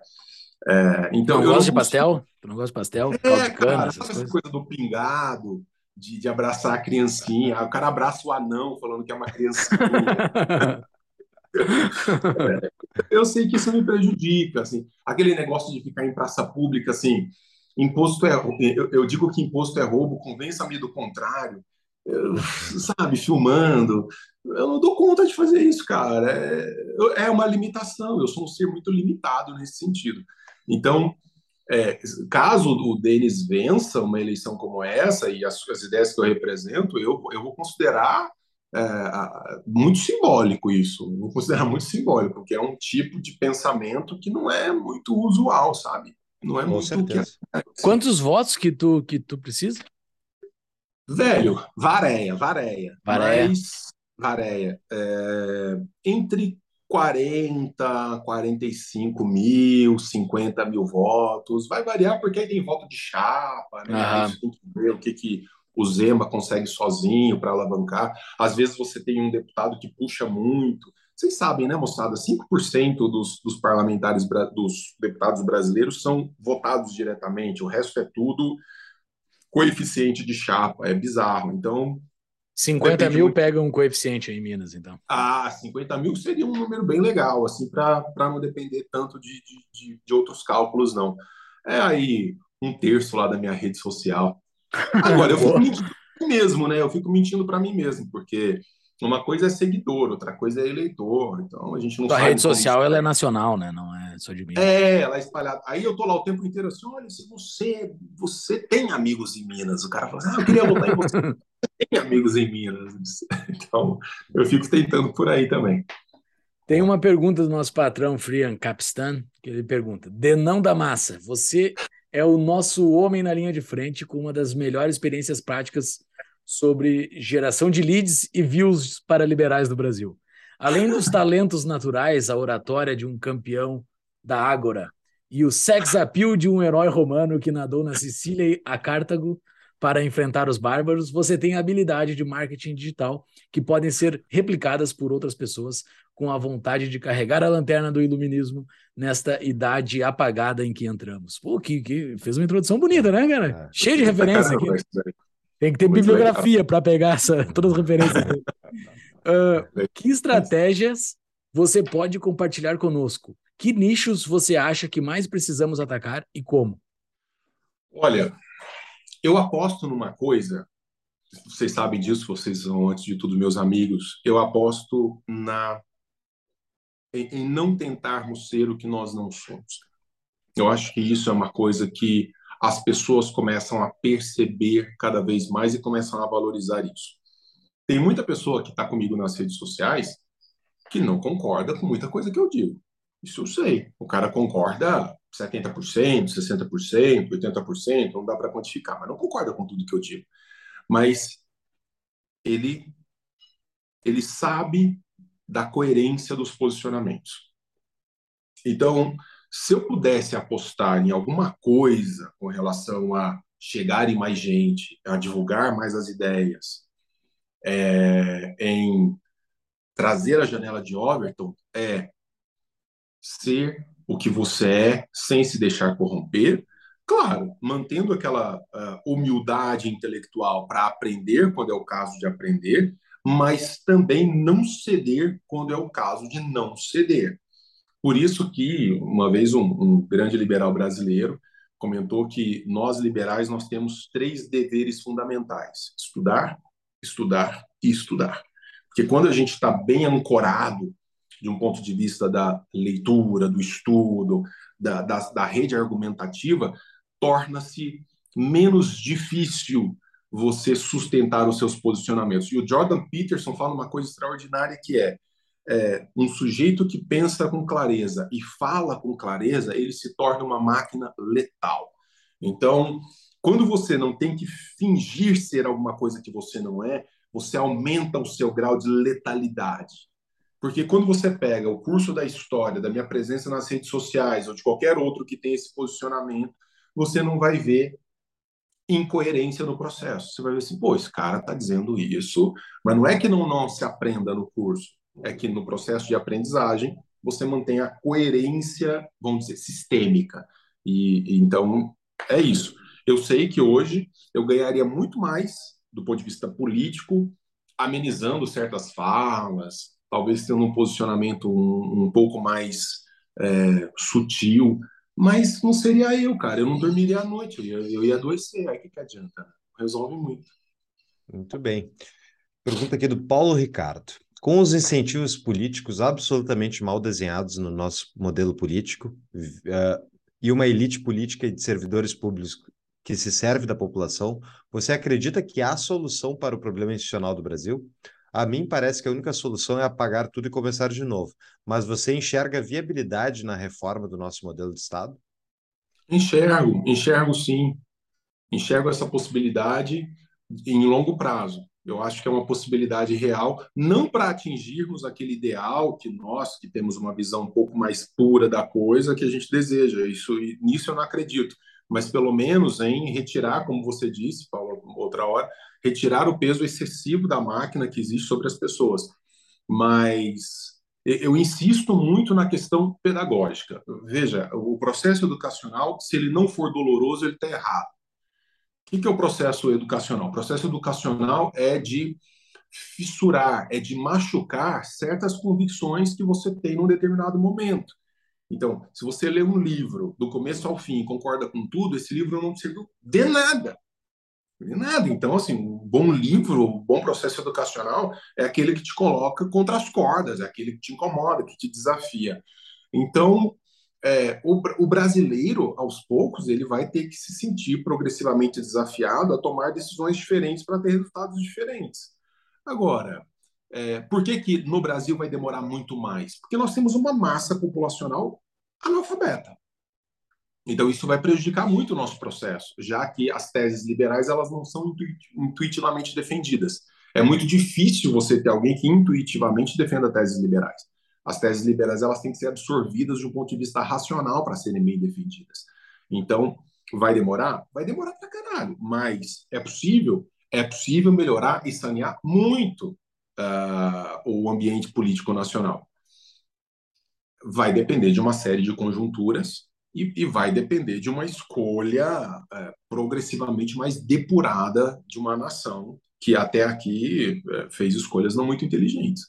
Speaker 1: É, então, não gosta de pastel? Tu não gosta de pastel?
Speaker 3: É, cara, essa coisa do pingado, de, de abraçar a criancinha. O cara abraça o anão falando que é uma criancinha. é, eu sei que isso me prejudica, assim. Aquele negócio de ficar em praça pública, assim, imposto é... Eu, eu digo que imposto é roubo, convença-me do contrário. Eu, sabe, filmando. Eu não dou conta de fazer isso, cara. É, é uma limitação. Eu sou um ser muito limitado nesse sentido. Então, é, caso o Denis vença uma eleição como essa e as, as ideias que eu represento, eu, eu vou considerar é, muito simbólico isso, vou considerar muito simbólico, porque é um tipo de pensamento que não é muito usual, sabe? Não é Com muito certeza.
Speaker 1: que Quantos votos que tu que tu precisa?
Speaker 3: Velho, vareia, vareia.
Speaker 1: Vareia. Mas,
Speaker 3: vareia. É, entre 40, 45 mil, 50 mil votos. Vai variar porque aí tem voto de chapa, né? Uhum. tem que ver o que, que o Zema consegue sozinho para alavancar. Às vezes você tem um deputado que puxa muito. Vocês sabem, né, moçada? 5% dos, dos parlamentares, dos deputados brasileiros são votados diretamente. O resto é tudo coeficiente de chapa. É bizarro. Então,
Speaker 1: 50 mil muito... pega um coeficiente em Minas, então.
Speaker 3: Ah, 50 mil seria um número bem legal, assim, para não depender tanto de, de, de, outros cálculos, não. É aí um terço lá da minha rede social. Agora, eu fico mentindo para mim mesmo, né? Eu fico mentindo para mim mesmo, porque uma coisa é seguidor, outra coisa é eleitor. Então a gente não
Speaker 1: a rede social ela é nacional, né? Não é só de Minas.
Speaker 3: É, ela é espalhada. Aí eu tô lá o tempo inteiro assim: olha, se você, você tem amigos em Minas, o cara fala assim, ah, eu queria votar em você. tem amigos em Minas. Então eu fico tentando por aí também.
Speaker 1: Tem uma pergunta do nosso patrão Frian Capistan, que ele pergunta: Denão da Massa, você é o nosso homem na linha de frente com uma das melhores experiências práticas sobre geração de leads e views para liberais do Brasil. Além dos talentos naturais, a oratória de um campeão da Ágora e o sex appeal de um herói romano que nadou na Sicília e a Cartago para enfrentar os bárbaros, você tem a habilidade de marketing digital que podem ser replicadas por outras pessoas com a vontade de carregar a lanterna do iluminismo nesta idade apagada em que entramos. Pô, que, que fez uma introdução bonita, né, cara? É, Cheio de referência aqui. Tem que ter Muito bibliografia para pegar essa, todas as referências. uh, que estratégias você pode compartilhar conosco? Que nichos você acha que mais precisamos atacar e como?
Speaker 3: Olha, eu aposto numa coisa, vocês sabem disso, vocês são, antes de tudo, meus amigos, eu aposto na em, não tentarmos ser o que nós não somos. Eu acho que isso é uma coisa que as pessoas começam a perceber cada vez mais e começam a valorizar isso. Tem muita pessoa que está comigo nas redes sociais que não concorda com muita coisa que eu digo. Isso eu sei. O cara concorda 70%, 60%, 80%, não dá para quantificar, mas não concorda com tudo que eu digo. Mas ele ele sabe da coerência dos posicionamentos. Então, se eu pudesse apostar em alguma coisa com relação a chegar em mais gente, a divulgar mais as ideias, é, em trazer a janela de Overton, é ser o que você é sem se deixar corromper, claro, mantendo aquela uh, humildade intelectual para aprender quando é o caso de aprender, mas também não ceder quando é o caso de não ceder. Por isso que, uma vez, um, um grande liberal brasileiro comentou que nós, liberais, nós temos três deveres fundamentais. Estudar, estudar e estudar. Porque quando a gente está bem ancorado de um ponto de vista da leitura, do estudo, da, da, da rede argumentativa, torna-se menos difícil você sustentar os seus posicionamentos. E o Jordan Peterson fala uma coisa extraordinária que é, é, um sujeito que pensa com clareza e fala com clareza, ele se torna uma máquina letal. Então, quando você não tem que fingir ser alguma coisa que você não é, você aumenta o seu grau de letalidade. Porque quando você pega o curso da história, da minha presença nas redes sociais ou de qualquer outro que tem esse posicionamento, você não vai ver incoerência no processo. Você vai ver assim, pô, esse cara está dizendo isso, mas não é que não, não se aprenda no curso, é que no processo de aprendizagem você mantém a coerência, vamos dizer, sistêmica. E, e então é isso. Eu sei que hoje eu ganharia muito mais do ponto de vista político, amenizando certas falas, talvez tendo um posicionamento um, um pouco mais é, sutil, mas não seria eu, cara. Eu não dormiria à noite, eu ia, eu ia adoecer. Aí o que, que adianta? Resolve muito.
Speaker 2: Muito bem. Pergunta aqui do Paulo Ricardo. Com os incentivos políticos absolutamente mal desenhados no nosso modelo político uh, e uma elite política de servidores públicos que se serve da população, você acredita que há solução para o problema institucional do Brasil? A mim parece que a única solução é apagar tudo e começar de novo. Mas você enxerga viabilidade na reforma do nosso modelo de Estado?
Speaker 3: Enxergo, enxergo sim. Enxergo essa possibilidade em longo prazo. Eu acho que é uma possibilidade real, não para atingirmos aquele ideal que nós, que temos uma visão um pouco mais pura da coisa, que a gente deseja. Isso, nisso eu não acredito. Mas pelo menos em retirar, como você disse, Paulo, outra hora, retirar o peso excessivo da máquina que existe sobre as pessoas. Mas eu insisto muito na questão pedagógica. Veja, o processo educacional, se ele não for doloroso, ele está errado. O que é o processo educacional? O processo educacional é de fissurar, é de machucar certas convicções que você tem num determinado momento. Então, se você lê um livro do começo ao fim e concorda com tudo, esse livro não serviu de nada nada. Então, assim, um bom livro, um bom processo educacional é aquele que te coloca contra as cordas, é aquele que te incomoda, que te desafia. Então, é, o, o, brasileiro, aos poucos, ele vai ter que se sentir progressivamente desafiado a tomar decisões diferentes para ter resultados diferentes. Agora, é, por que, que no Brasil vai demorar muito mais? Porque nós temos uma massa populacional analfabeta. Então, isso vai prejudicar muito o nosso processo, já que as teses liberais elas não são intuitivamente defendidas. É muito difícil você ter alguém que intuitivamente defenda teses liberais. As teses liberais elas têm que ser absorvidas de um ponto de vista racional para serem bem defendidas. Então, vai demorar? Vai demorar para caralho, mas é possível? É possível melhorar e sanear muito uh, o ambiente político nacional. Vai depender de uma série de conjunturas e, e vai depender de uma escolha é, progressivamente mais depurada de uma nação que até aqui é, fez escolhas não muito inteligentes.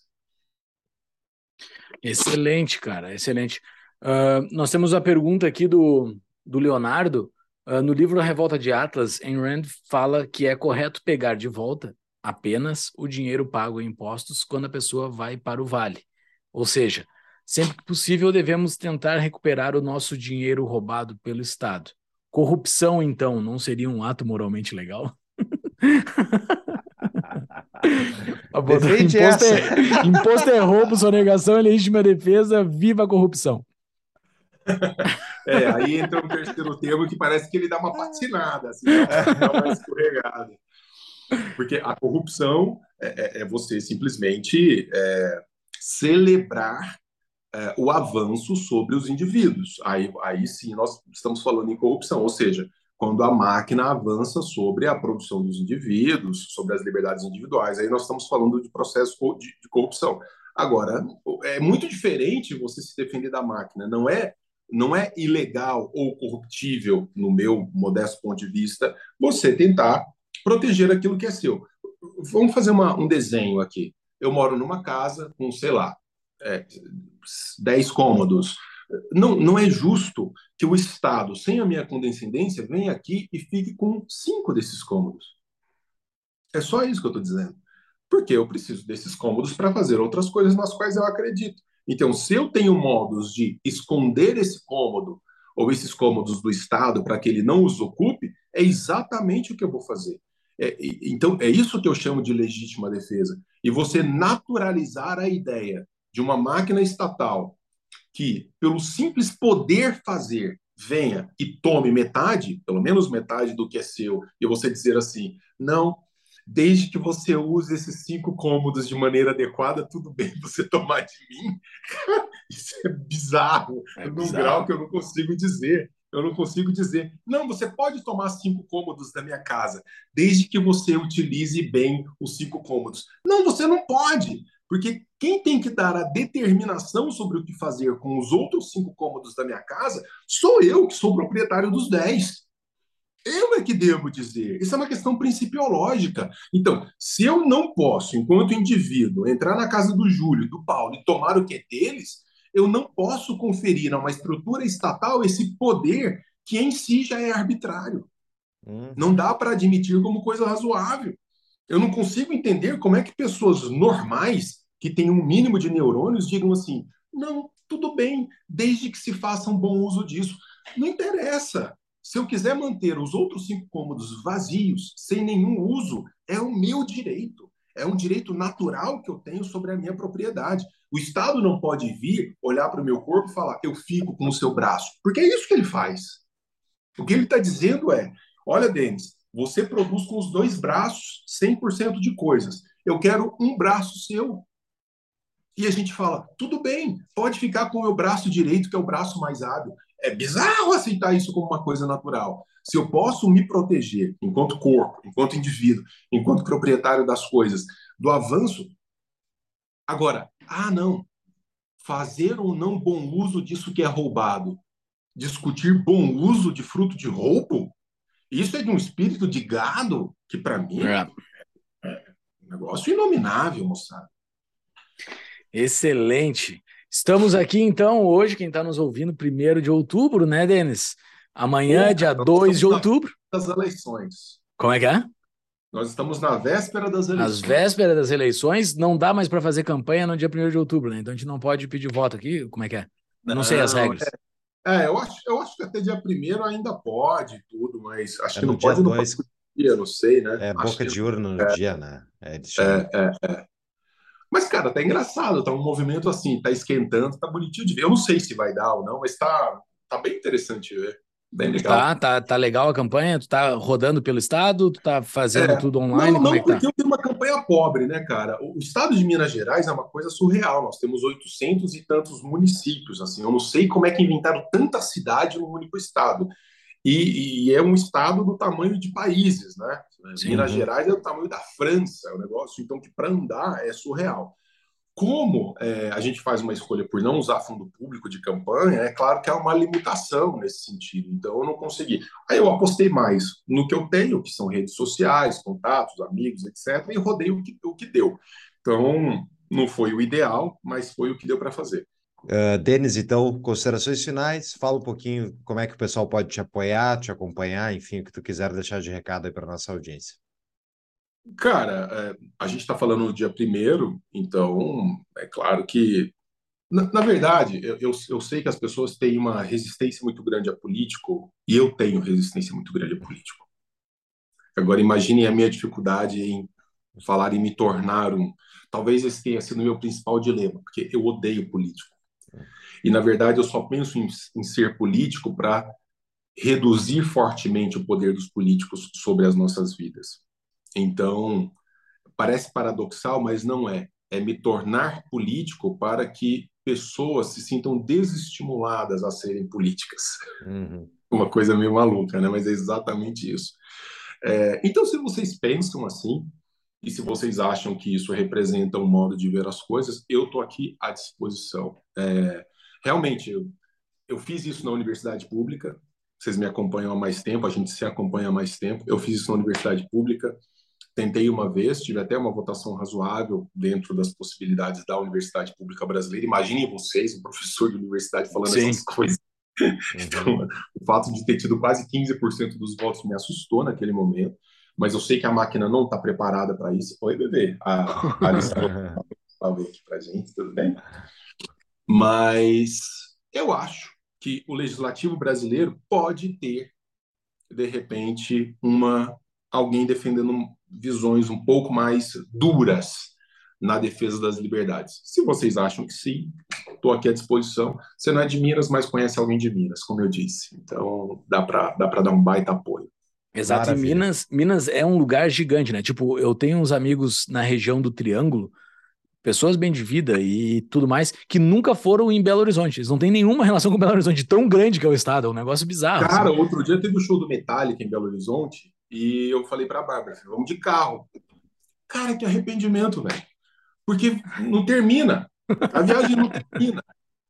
Speaker 1: Excelente, cara, excelente. Uh, nós temos a pergunta aqui do, do Leonardo. Uh, no livro A Revolta de Atlas, Ayn Rand fala que é correto pegar de volta apenas o dinheiro pago em impostos quando a pessoa vai para o vale. Ou seja, Sempre que possível, devemos tentar recuperar o nosso dinheiro roubado pelo Estado. Corrupção, então, não seria um ato moralmente legal? imposto, é, imposto é roubo, sonegação é legítima defesa, viva a corrupção.
Speaker 3: É, aí entra um terceiro termo que parece que ele dá uma patinada, assim, dá uma escorregada. Porque a corrupção é, é, é você simplesmente é, celebrar é, o avanço sobre os indivíduos. Aí, aí sim nós estamos falando em corrupção, ou seja, quando a máquina avança sobre a produção dos indivíduos, sobre as liberdades individuais, aí nós estamos falando de processo de, de corrupção. Agora, é muito diferente você se defender da máquina, não é não é ilegal ou corruptível, no meu modesto ponto de vista, você tentar proteger aquilo que é seu. Vamos fazer uma, um desenho aqui. Eu moro numa casa com, sei lá, é, 10 cômodos. Não, não é justo que o Estado, sem a minha condescendência, venha aqui e fique com cinco desses cômodos. É só isso que eu estou dizendo. Porque eu preciso desses cômodos para fazer outras coisas nas quais eu acredito. Então, se eu tenho modos de esconder esse cômodo ou esses cômodos do Estado para que ele não os ocupe, é exatamente o que eu vou fazer. É, então, é isso que eu chamo de legítima defesa. E você naturalizar a ideia de uma máquina estatal que, pelo simples poder fazer, venha e tome metade, pelo menos metade do que é seu, e você dizer assim: não, desde que você use esses cinco cômodos de maneira adequada, tudo bem você tomar de mim. Isso é bizarro, é num bizarro. grau que eu não consigo dizer. Eu não consigo dizer. Não, você pode tomar cinco cômodos da minha casa, desde que você utilize bem os cinco cômodos. Não, você não pode. Porque quem tem que dar a determinação sobre o que fazer com os outros cinco cômodos da minha casa sou eu, que sou proprietário dos dez. Eu é que devo dizer. Isso é uma questão principiológica. Então, se eu não posso, enquanto indivíduo, entrar na casa do Júlio, do Paulo e tomar o que é deles, eu não posso conferir a uma estrutura estatal esse poder que em si já é arbitrário. Hum. Não dá para admitir como coisa razoável. Eu não consigo entender como é que pessoas normais que têm um mínimo de neurônios digam assim: não, tudo bem, desde que se faça um bom uso disso. Não interessa. Se eu quiser manter os outros cinco cômodos vazios, sem nenhum uso, é o meu direito. É um direito natural que eu tenho sobre a minha propriedade. O Estado não pode vir, olhar para o meu corpo e falar, eu fico com o seu braço. Porque é isso que ele faz. O que ele está dizendo é: olha, Denis, você produz com os dois braços 100% de coisas. Eu quero um braço seu. E a gente fala, tudo bem, pode ficar com o meu braço direito, que é o braço mais hábil. É bizarro aceitar isso como uma coisa natural. Se eu posso me proteger, enquanto corpo, enquanto indivíduo, enquanto proprietário das coisas, do avanço. Agora, ah, não. Fazer ou não bom uso disso que é roubado. Discutir bom uso de fruto de roubo? Isso é de um espírito de gado que, para mim, é. é um negócio inominável, moçada.
Speaker 1: Excelente. Estamos aqui, então, hoje, quem está nos ouvindo, primeiro de outubro, né, Denis? Amanhã, Pô, dia 2 de outubro.
Speaker 3: Das eleições.
Speaker 1: Como é que é?
Speaker 3: Nós estamos na véspera das eleições.
Speaker 1: Nas vésperas das eleições, não dá mais para fazer campanha no dia 1 de outubro, né? Então a gente não pode pedir voto aqui. Como é que é? Eu não, sei as regras.
Speaker 3: É, é, eu, acho, eu acho que até dia 1 ainda pode tudo, mas acho é que não pode dois... no dia, não sei, né?
Speaker 2: É
Speaker 3: boca
Speaker 2: de urna no é, dia, né?
Speaker 3: É, é, é, é. Mas, cara, tá engraçado, tá um movimento assim, tá esquentando, tá bonitinho de ver. Eu não sei se vai dar ou não, mas tá, tá bem interessante ver. Bem legal.
Speaker 1: Tá, tá, tá legal a campanha? Tu tá rodando pelo estado? Tu tá fazendo é, tudo online?
Speaker 3: Não, não
Speaker 1: é
Speaker 3: porque
Speaker 1: tá?
Speaker 3: eu tenho uma campanha pobre, né, cara? O estado de Minas Gerais é uma coisa surreal. Nós temos 800 e tantos municípios, assim. Eu não sei como é que inventaram tanta cidade num único estado. E, e, é um estado do tamanho de países, né? Sim, Minas Gerais é o tamanho da França, é o negócio, então que para andar é surreal. Como é, a gente faz uma escolha por não usar fundo público de campanha, é claro que há uma limitação nesse sentido. Então eu não consegui. Aí eu apostei mais no que eu tenho, que são redes sociais, contatos, amigos, etc. E rodei o que, o que deu. Então não foi o ideal, mas foi o que deu para fazer.
Speaker 2: Uh, Denis, então, considerações finais, fala um pouquinho como é que o pessoal pode te apoiar, te acompanhar, enfim, o que tu quiser deixar de recado aí para nossa audiência.
Speaker 3: Cara, é, a gente está falando no dia primeiro, então é claro que, na, na verdade, eu, eu, eu, sei que as pessoas têm uma resistência muito grande a político, e eu tenho resistência muito grande a político. Agora, imaginem a minha dificuldade em falar e me tornar um. Talvez esse tenha sido o meu principal dilema, porque eu odeio político. E, na verdade, eu só penso em, em ser político para reduzir fortemente o poder dos políticos sobre as nossas vidas. Então, parece paradoxal, mas não é. É me tornar político para que pessoas se sintam desestimuladas a serem políticas. Uhum. Uma coisa meio maluca, né? Mas é exatamente isso. É, então, se vocês pensam assim, e se vocês acham que isso representa um modo de ver as coisas, eu estou aqui à disposição. É, realmente, eu, eu fiz isso na universidade pública, vocês me acompanham há mais tempo, a gente se acompanha há mais tempo. Eu fiz isso na universidade pública, tentei uma vez, tive até uma votação razoável dentro das possibilidades da universidade pública brasileira. Imaginem vocês, um professor de universidade falando Sim. essas coisas. Uhum. Então, o fato de ter tido quase 15% dos votos me assustou naquele momento mas eu sei que a máquina não está preparada para isso. Oi, bebê. A, a Alice falou aqui para gente, tudo bem? Mas eu acho que o legislativo brasileiro pode ter, de repente, uma alguém defendendo visões um pouco mais duras na defesa das liberdades. Se vocês acham que sim, estou aqui à disposição. Você não é de Minas, mas conhece alguém de Minas, como eu disse. Então dá para dá dar um baita apoio.
Speaker 1: Exato, Maravilha. e Minas, Minas é um lugar gigante, né? Tipo, eu tenho uns amigos na região do Triângulo, pessoas bem de vida e tudo mais, que nunca foram em Belo Horizonte. Eles não têm nenhuma relação com Belo Horizonte, tão grande que é o estado, é um negócio bizarro.
Speaker 3: Cara, assim. outro dia teve o um show do Metallica em Belo Horizonte e eu falei pra Bárbara, vamos de carro. Cara, que arrependimento, velho. Porque não termina. A viagem não termina.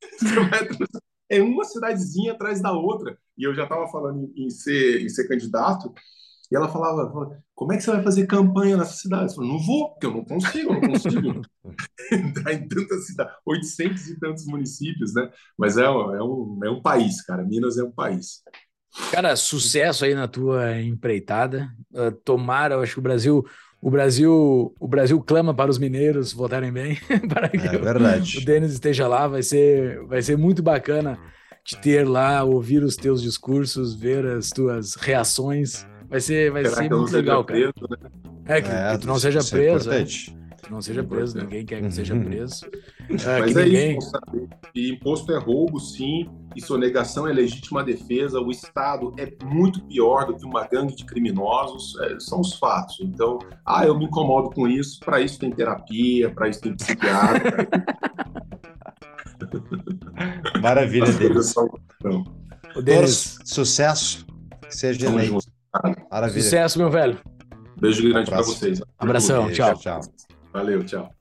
Speaker 3: É uma cidadezinha atrás da outra. E eu já estava falando em ser, em ser candidato, e ela falava, como é que você vai fazer campanha nessa cidade? Eu falei, não vou, porque eu não consigo, eu não consigo entrar em tantas cidades, 800 e tantos municípios, né? Mas é, é, um, é um país, cara, Minas é um país.
Speaker 1: Cara, sucesso aí na tua empreitada. Uh, tomara, eu acho que o Brasil, o Brasil, o Brasil clama para os mineiros votarem bem, para que
Speaker 2: é verdade.
Speaker 1: o, o Denis esteja lá. Vai ser, vai ser muito bacana te ter lá, ouvir os teus discursos, ver as tuas reações. Vai ser, vai ser muito legal, cara. Preso, né? É, que, é, que tu não seja é preso. É não seja preso, ninguém quer que seja uhum. preso.
Speaker 3: É, Mas é ninguém... isso, sabe? E imposto é roubo, sim, e sonegação é legítima defesa. O Estado é muito pior do que uma gangue de criminosos, é, são os fatos. Então, ah, eu me incomodo com isso, para isso tem terapia, para isso tem psiquiatra.
Speaker 2: Maravilha, Denis. Denis. Sucesso, que seja eleito.
Speaker 1: Maravilha. Sucesso, meu velho.
Speaker 3: Beijo grande para vocês.
Speaker 1: Abração, tchau. tchau.
Speaker 3: Valeu, tchau.